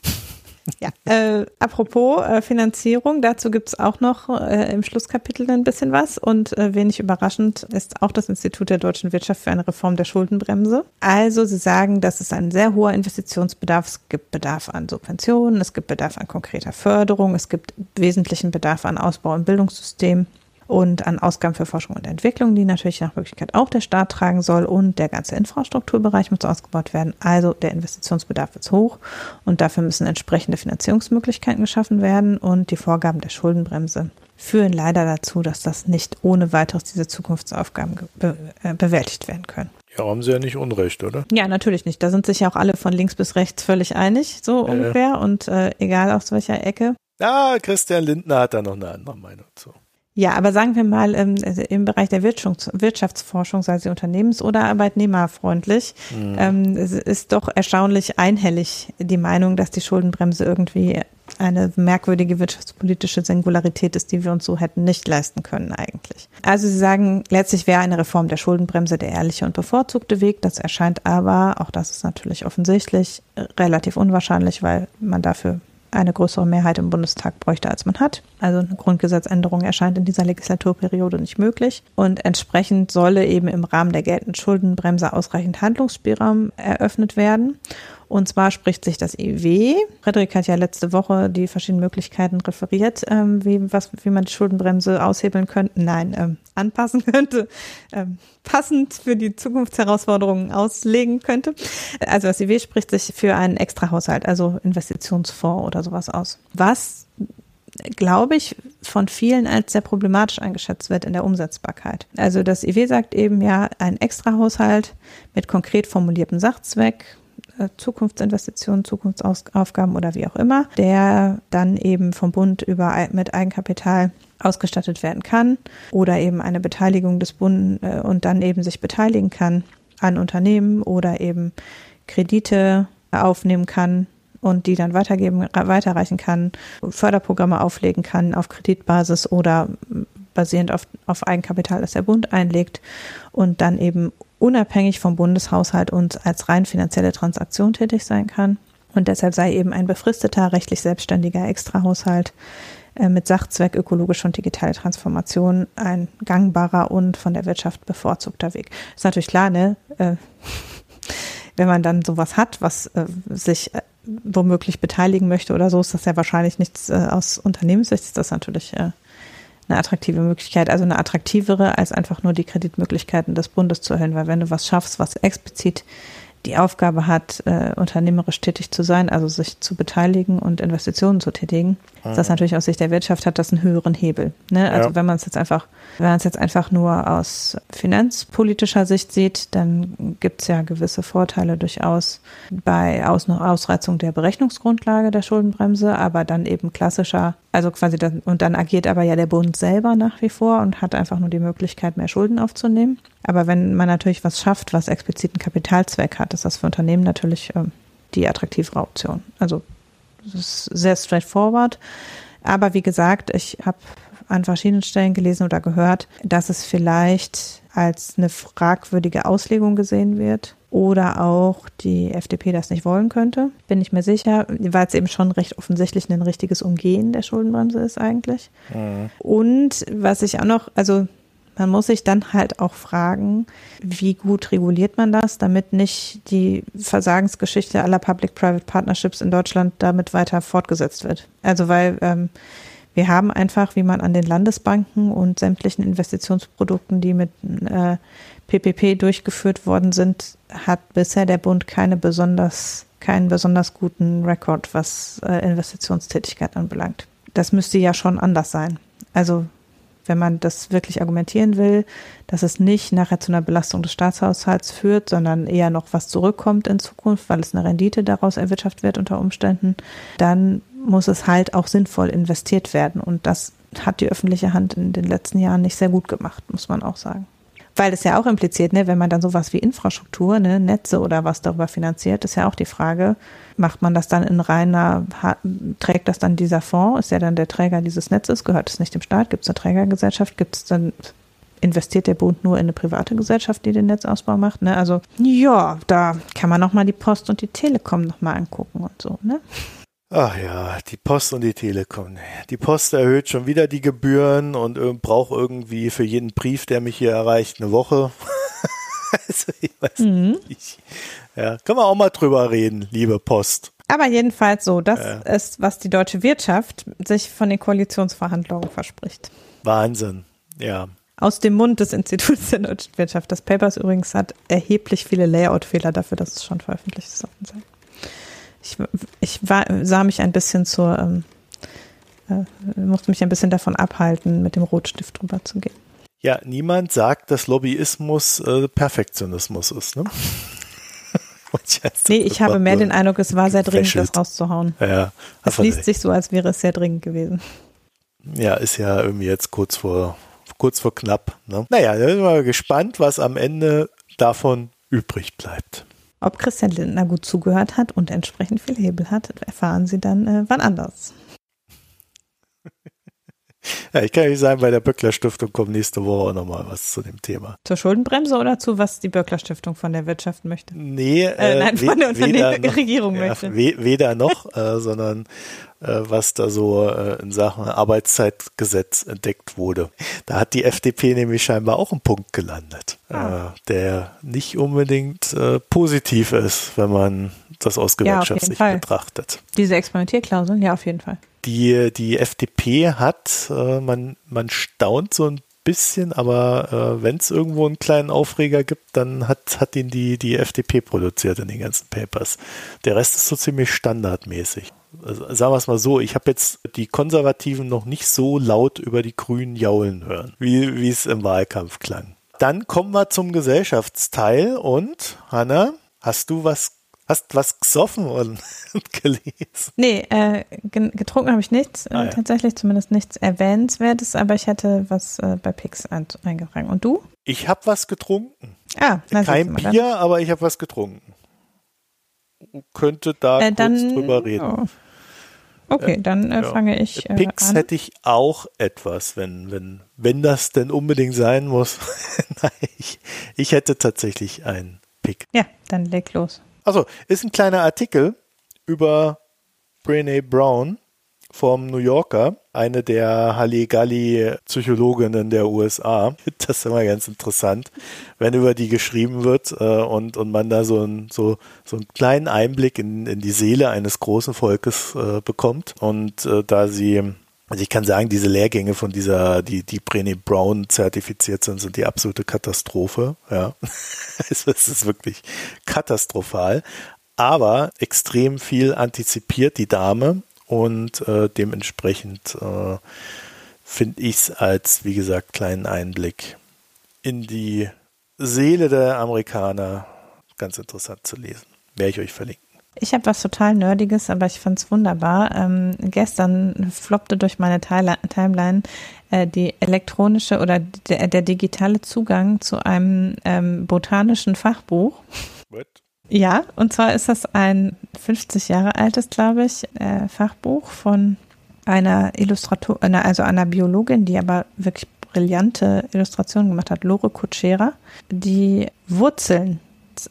*laughs* Ja, äh, apropos äh, Finanzierung, dazu gibt es auch noch äh, im Schlusskapitel ein bisschen was und äh, wenig überraschend ist auch das Institut der deutschen Wirtschaft für eine Reform der Schuldenbremse. Also sie sagen, dass es ein sehr hoher Investitionsbedarf, es gibt Bedarf an Subventionen, es gibt Bedarf an konkreter Förderung, es gibt wesentlichen Bedarf an Ausbau im Bildungssystem und an Ausgaben für Forschung und Entwicklung, die natürlich nach Möglichkeit auch der Staat tragen soll und der ganze Infrastrukturbereich muss ausgebaut werden. Also der Investitionsbedarf ist hoch und dafür müssen entsprechende Finanzierungsmöglichkeiten geschaffen werden und die Vorgaben der Schuldenbremse führen leider dazu, dass das nicht ohne weiteres diese Zukunftsaufgaben be äh, bewältigt werden können. Ja, haben sie ja nicht Unrecht, oder? Ja, natürlich nicht. Da sind sich ja auch alle von links bis rechts völlig einig, so äh. ungefähr und äh, egal aus welcher Ecke. Ja, Christian Lindner hat da noch eine andere Meinung zu. Ja, aber sagen wir mal, ähm, also im Bereich der Wirtschaftsforschung, sei sie unternehmens- oder arbeitnehmerfreundlich, mhm. ähm, es ist doch erstaunlich einhellig die Meinung, dass die Schuldenbremse irgendwie eine merkwürdige wirtschaftspolitische Singularität ist, die wir uns so hätten nicht leisten können eigentlich. Also Sie sagen, letztlich wäre eine Reform der Schuldenbremse der ehrliche und bevorzugte Weg. Das erscheint aber, auch das ist natürlich offensichtlich, relativ unwahrscheinlich, weil man dafür eine größere Mehrheit im Bundestag bräuchte, als man hat. Also eine Grundgesetzänderung erscheint in dieser Legislaturperiode nicht möglich. Und entsprechend solle eben im Rahmen der geltenden Schuldenbremse ausreichend Handlungsspielraum eröffnet werden. Und zwar spricht sich das EW. Frederik hat ja letzte Woche die verschiedenen Möglichkeiten referiert, ähm, wie, was, wie man die Schuldenbremse aushebeln könnte, nein, ähm, anpassen *laughs* könnte, ähm, passend für die Zukunftsherausforderungen auslegen könnte. Also das EW spricht sich für einen Extrahaushalt, also Investitionsfonds oder sowas aus. Was glaube ich, von vielen als sehr problematisch eingeschätzt wird in der Umsetzbarkeit. Also das IW sagt eben ja, ein Extrahaushalt mit konkret formuliertem Sachzweck, Zukunftsinvestitionen, Zukunftsaufgaben oder wie auch immer, der dann eben vom Bund über mit Eigenkapital ausgestattet werden kann oder eben eine Beteiligung des Bundes äh, und dann eben sich beteiligen kann an Unternehmen oder eben Kredite aufnehmen kann und die dann weitergeben, weiterreichen kann, Förderprogramme auflegen kann auf Kreditbasis oder basierend auf, auf Eigenkapital, das der Bund einlegt und dann eben unabhängig vom Bundeshaushalt und als rein finanzielle Transaktion tätig sein kann. Und deshalb sei eben ein befristeter, rechtlich selbstständiger Extrahaushalt äh, mit Sachzweck ökologische und digitale Transformation ein gangbarer und von der Wirtschaft bevorzugter Weg. Ist natürlich klar, ne? Äh, *laughs* wenn man dann sowas hat, was äh, sich womöglich beteiligen möchte oder so, ist das ja wahrscheinlich nichts aus Unternehmenssicht, ist das natürlich eine attraktive Möglichkeit, also eine attraktivere, als einfach nur die Kreditmöglichkeiten des Bundes zu erhöhen. Weil wenn du was schaffst, was explizit die Aufgabe hat, äh, unternehmerisch tätig zu sein, also sich zu beteiligen und Investitionen zu tätigen, mhm. ist das natürlich aus Sicht der Wirtschaft hat das einen höheren Hebel. Ne? Also ja. wenn man es jetzt einfach, wenn man es jetzt einfach nur aus finanzpolitischer Sicht sieht, dann gibt es ja gewisse Vorteile durchaus bei Aus Ausreizung der Berechnungsgrundlage der Schuldenbremse, aber dann eben klassischer, also quasi dann, und dann agiert aber ja der Bund selber nach wie vor und hat einfach nur die Möglichkeit, mehr Schulden aufzunehmen. Aber wenn man natürlich was schafft, was expliziten Kapitalzweck hat, ist das für Unternehmen natürlich ähm, die attraktivere Option. Also das ist sehr straightforward. Aber wie gesagt, ich habe an verschiedenen Stellen gelesen oder gehört, dass es vielleicht als eine fragwürdige Auslegung gesehen wird oder auch die FDP das nicht wollen könnte. Bin ich mir sicher, weil es eben schon recht offensichtlich ein richtiges Umgehen der Schuldenbremse ist eigentlich. Mhm. Und was ich auch noch, also man muss sich dann halt auch fragen, wie gut reguliert man das, damit nicht die Versagensgeschichte aller Public-Private Partnerships in Deutschland damit weiter fortgesetzt wird. Also weil ähm, wir haben einfach, wie man an den Landesbanken und sämtlichen Investitionsprodukten, die mit äh, PPP durchgeführt worden sind, hat bisher der Bund keine besonders, keinen besonders guten Rekord, was äh, Investitionstätigkeit anbelangt. Das müsste ja schon anders sein. Also wenn man das wirklich argumentieren will, dass es nicht nachher zu einer Belastung des Staatshaushalts führt, sondern eher noch was zurückkommt in Zukunft, weil es eine Rendite daraus erwirtschaftet wird unter Umständen, dann muss es halt auch sinnvoll investiert werden. Und das hat die öffentliche Hand in den letzten Jahren nicht sehr gut gemacht, muss man auch sagen. Weil es ja auch impliziert, ne, wenn man dann sowas wie Infrastruktur, ne, Netze oder was darüber finanziert, ist ja auch die Frage, macht man das dann in reiner, trägt das dann dieser Fonds, ist ja dann der Träger dieses Netzes, gehört es nicht dem Staat, gibt es eine Trägergesellschaft, gibt es dann investiert der Bund nur in eine private Gesellschaft, die den Netzausbau macht. Ne? Also ja, da kann man nochmal die Post und die Telekom nochmal angucken und so. Ne? Ach ja, die Post und die Telekom. Die Post erhöht schon wieder die Gebühren und braucht irgendwie für jeden Brief, der mich hier erreicht, eine Woche. *laughs* also ich weiß mhm. nicht. Ja, können wir auch mal drüber reden, liebe Post. Aber jedenfalls so, das ja. ist, was die deutsche Wirtschaft sich von den Koalitionsverhandlungen verspricht. Wahnsinn, ja. Aus dem Mund des Instituts der deutschen Wirtschaft. Das Papers übrigens hat erheblich viele Layout-Fehler dafür, dass es schon veröffentlicht ist. Ich, ich war, sah mich ein bisschen zur, ähm, äh, musste mich ein bisschen davon abhalten, mit dem Rotstift drüber zu gehen. Ja, niemand sagt, dass Lobbyismus äh, Perfektionismus ist, ne? *laughs* nee, ich habe mehr den Eindruck, es war sehr dringend, das rauszuhauen. Ja, es liest sich so, als wäre es sehr dringend gewesen. Ja, ist ja irgendwie jetzt kurz vor, kurz vor knapp. Ne? Naja, da sind wir gespannt, was am Ende davon übrig bleibt. Ob Christian Lindner gut zugehört hat und entsprechend viel Hebel hat, erfahren Sie dann äh, wann anders. Ja, ich kann nicht sagen, bei der Böckler Stiftung kommt nächste Woche auch nochmal was zu dem Thema. Zur Schuldenbremse oder zu was die Böckler Stiftung von der Wirtschaft möchte? Nee, äh, nein, von der Unternehmensregierung möchte. Ja, weder noch, äh, sondern äh, was da so äh, in Sachen Arbeitszeitgesetz entdeckt wurde. Da hat die FDP nämlich scheinbar auch einen Punkt gelandet, ah. äh, der nicht unbedingt äh, positiv ist, wenn man das aus Gewerkschaftssicht ja, betrachtet. Diese Experimentierklauseln, ja, auf jeden Fall. Die, die FDP hat, äh, man, man staunt so ein bisschen, aber äh, wenn es irgendwo einen kleinen Aufreger gibt, dann hat, hat ihn die, die FDP produziert in den ganzen Papers. Der Rest ist so ziemlich standardmäßig. Also, sagen wir es mal so, ich habe jetzt die Konservativen noch nicht so laut über die Grünen jaulen hören, wie, es im Wahlkampf klang. Dann kommen wir zum Gesellschaftsteil und Hanna, hast du was Hast was gesoffen und, *laughs* gelesen? Nee, äh, getrunken habe ich nichts. Ah, ja. Tatsächlich zumindest nichts Erwähnenswertes, aber ich hätte was äh, bei Pix eingetragen. Und du? Ich habe was getrunken. Ah, na, Kein Bier, dann. aber ich habe was getrunken. Könnte da äh, kurz dann, drüber reden. Oh. Okay, dann äh, ja. fange ich äh, Pix an. hätte ich auch etwas, wenn, wenn, wenn das denn unbedingt sein muss. *laughs* Nein, ich, ich hätte tatsächlich einen Pick. Ja, dann leg los. Also, ist ein kleiner Artikel über Brene Brown vom New Yorker, eine der Halligalli-Psychologinnen der USA. *laughs* Das ist immer ganz interessant, wenn über die geschrieben wird äh, und, und man da so, ein, so, so einen kleinen Einblick in, in die Seele eines großen Volkes äh, bekommt. Und äh, da sie also ich kann sagen, diese Lehrgänge von dieser, die, die Brené Brown zertifiziert sind, sind die absolute Katastrophe. Ja. *laughs* es ist wirklich katastrophal. Aber extrem viel antizipiert die Dame und äh, dementsprechend äh, finde ich es als, wie gesagt, kleinen Einblick in die Seele der Amerikaner ganz interessant zu lesen. Werde ich euch verlinken. Ich habe was total Nerdiges, aber ich fand es wunderbar. Ähm, gestern floppte durch meine Timeline äh, die elektronische oder der, der, digitale Zugang zu einem ähm, botanischen Fachbuch. What? Ja, und zwar ist das ein 50 Jahre altes, glaube ich, äh, Fachbuch von einer Illustratorin, also einer Biologin, die aber wirklich brillante Illustrationen gemacht hat, Lore Kutschera, die Wurzeln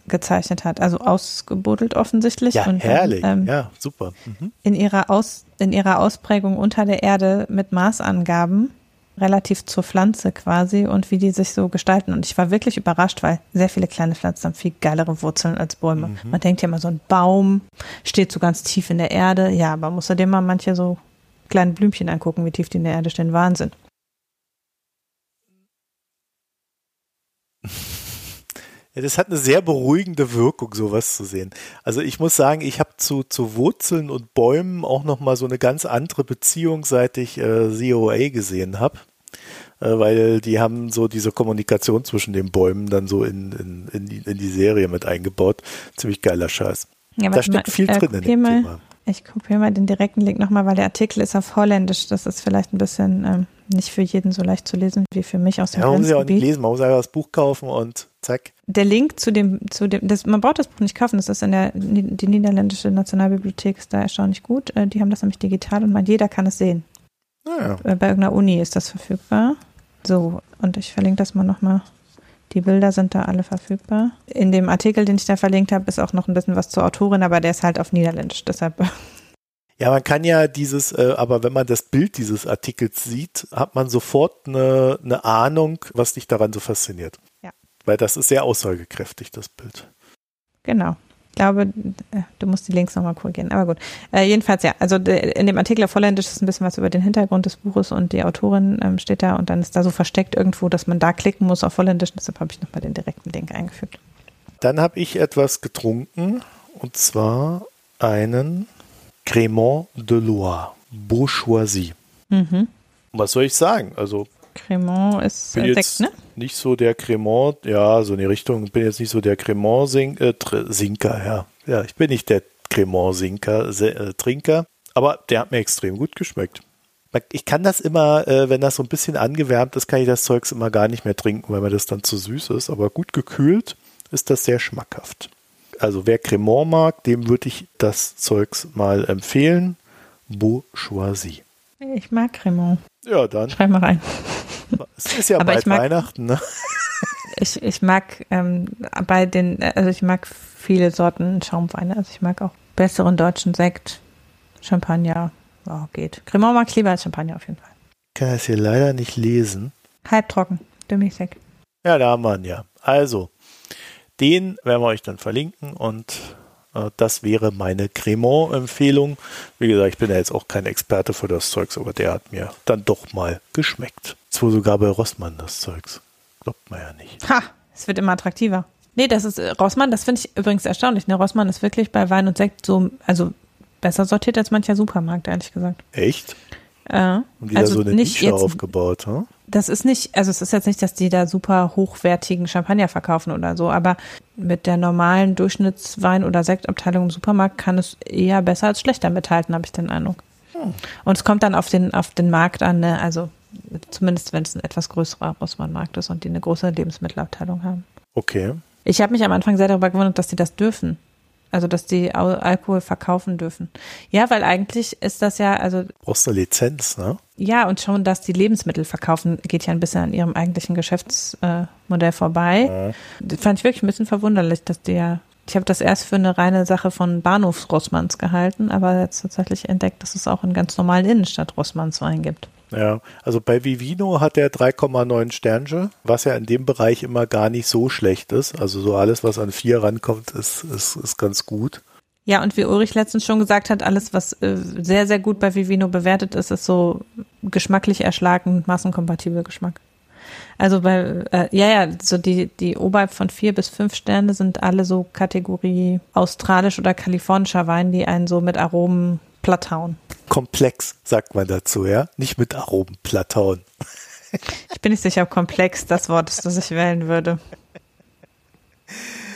gezeichnet hat, also ausgebuddelt offensichtlich. Ja, und herrlich. Dann, ähm, ja, super. Mhm. In, ihrer Aus, in ihrer Ausprägung unter der Erde mit Maßangaben relativ zur Pflanze quasi und wie die sich so gestalten. Und ich war wirklich überrascht, weil sehr viele kleine Pflanzen haben viel geilere Wurzeln als Bäume. Mhm. Man denkt ja immer, so ein Baum steht so ganz tief in der Erde. Ja, aber muss er dir mal manche so kleine Blümchen angucken, wie tief die in der Erde stehen. Wahnsinn. *laughs* Ja, das hat eine sehr beruhigende Wirkung, sowas zu sehen. Also ich muss sagen, ich habe zu, zu Wurzeln und Bäumen auch nochmal so eine ganz andere Beziehung, seit ich äh, COA gesehen habe. Äh, weil die haben so diese Kommunikation zwischen den Bäumen dann so in, in, in, die, in die Serie mit eingebaut. Ziemlich geiler Scheiß. Ja, da steckt viel äh, drin in dem mal, Thema. Ich kopiere mal den direkten Link nochmal, weil der Artikel ist auf Holländisch. Das ist vielleicht ein bisschen ähm, nicht für jeden so leicht zu lesen wie für mich aus dem Ja, man muss ja auch nicht lesen, man muss einfach das Buch kaufen und zack. Der Link zu dem, zu dem, das, man braucht das Buch nicht kaufen, das ist in der die niederländische Nationalbibliothek ist da erstaunlich gut. Äh, die haben das nämlich digital und man, jeder kann es sehen. Naja. Äh, bei irgendeiner Uni ist das verfügbar. So, und ich verlinke das mal nochmal. Die Bilder sind da alle verfügbar. In dem Artikel, den ich da verlinkt habe, ist auch noch ein bisschen was zur Autorin, aber der ist halt auf Niederländisch, deshalb. *laughs* Ja, man kann ja dieses, äh, aber wenn man das Bild dieses Artikels sieht, hat man sofort eine, eine Ahnung, was dich daran so fasziniert. Weil das ist sehr aussagekräftig, das Bild. Genau. Ich glaube, äh, du musst die Links nochmal korrigieren. Aber gut. Äh, jedenfalls, ja. Also in dem Artikel auf Holländisch ist ein bisschen was über den Hintergrund des Buches und die Autorin ähm, steht da und dann ist da so versteckt irgendwo, dass man da klicken muss auf Holländisch. Deshalb habe ich nochmal den direkten Link eingefügt. Dann habe ich etwas getrunken und zwar einen Crémant de Loire, Bourgeoisie. Mhm. Was soll ich sagen? Also Cremant ist bin Sekt, ne? nicht so der Cremant, ja, so in die Richtung, bin jetzt nicht so der Cremant -Sink, äh, ja. Ja, ich bin nicht der Cremant Sinker, Se- äh, Trinker, aber der hat mir extrem gut geschmeckt. Ich kann das immer, äh, wenn das so ein bisschen angewärmt ist, kann ich das Zeugs immer gar nicht mehr trinken, weil mir das dann zu süß ist, aber gut gekühlt ist das sehr schmackhaft. Also wer Cremant mag, dem würde ich das Zeugs mal empfehlen. Bourgeoisie. Ich mag Cremant. Ja, dann. Schreib mal rein. Es ist ja Aber bald mag- Weihnachten, ne? Ich, ich mag ähm, bei den, also ich mag viele Sorten Schaumweine. Also ich mag auch besseren deutschen Sekt, Champagner. Ja, geht. Cremant mag ich lieber als Champagner auf jeden Fall. Ich kann das hier leider nicht lesen. Halbtrocken, Demi-Sekt. Ja, da haben wir ihn ja. Also, den werden wir euch dann verlinken und das wäre meine Cremant-Empfehlung. Wie gesagt, ich bin ja jetzt auch kein Experte für das Zeugs, aber der hat mir dann doch mal geschmeckt. Zwar sogar bei Rossmann das Zeugs. Glaubt man ja nicht. Ha, es wird immer attraktiver. Nee, das ist äh, Rossmann, das finde ich übrigens erstaunlich. Ne? Rossmann ist wirklich bei Wein und Sekt so, also besser sortiert als mancher Supermarkt, ehrlich gesagt. Echt? Äh, Und die da so eine Nische aufgebaut, hm? Das ist nicht, also es ist jetzt nicht, dass die da super hochwertigen Champagner verkaufen oder so, aber mit der normalen Durchschnittswein- oder Sektabteilung im Supermarkt kann es eher besser als schlechter mithalten, habe ich den Eindruck. Und es kommt dann auf den, auf den Markt an, ne? also zumindest wenn es ein etwas größerer Rossmann-Markt ist und die eine große Lebensmittelabteilung haben. Okay. Ich habe mich am Anfang sehr darüber gewundert, dass die das dürfen. Also, dass die Al Alkohol verkaufen dürfen. Ja, weil eigentlich ist das ja, also Brauchst eine Lizenz, ne? ja, und schon, dass die Lebensmittel verkaufen, geht ja ein bisschen an ihrem eigentlichen Geschäftsmodell Modell vorbei. Das fand ich wirklich ein bisschen verwunderlich, dass die ja, ich habe das erst für eine reine Sache von Bahnhofs-Rossmanns gehalten, aber jetzt tatsächlich entdeckt, dass es auch in ganz normalen Innenstadt-Rossmanns Wein gibt. Ja, also bei Vivino hat er 3,9 Sternchen, was ja in dem Bereich immer gar nicht so schlecht ist. Also so alles, was an vier rankommt, ist, ist, ist ganz gut. Ja, und wie Ulrich letztens schon gesagt hat, alles, was äh, sehr, sehr gut bei Vivino bewertet ist, ist so geschmacklich erschlagend, massenkompatibel Geschmack. Also bei, äh, ja, ja, so die, die oberhalb von vier bis fünf Sterne sind alle so Kategorie australisch oder kalifornischer Wein, die einen so mit Aromen plattauen. Komplex, sagt man dazu, ja? Nicht mit Aromen plattauen. Ich bin nicht sicher, ob komplex das Wort ist, das ich wählen würde. *laughs*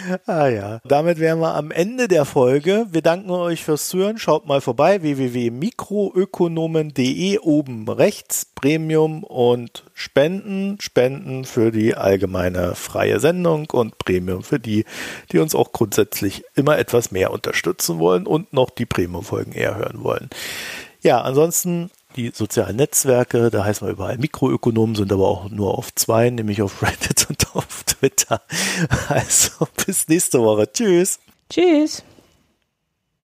*laughs* Ah ja. Damit wären wir am Ende der Folge. Wir danken euch fürs Zuhören. Schaut mal vorbei www.mikroökonomen.de oben rechts Premium und Spenden. Spenden für die allgemeine freie Sendung und Premium für die, die uns auch grundsätzlich immer etwas mehr unterstützen wollen und noch die Premium-Folgen eher hören wollen. Ja, ansonsten die sozialen Netzwerke, da heißen wir überall Mikroökonomen, sind aber auch nur auf zwei, nämlich auf Reddit *laughs* und auf Twitter. Also bis nächste Woche. Tschüss. Tschüss.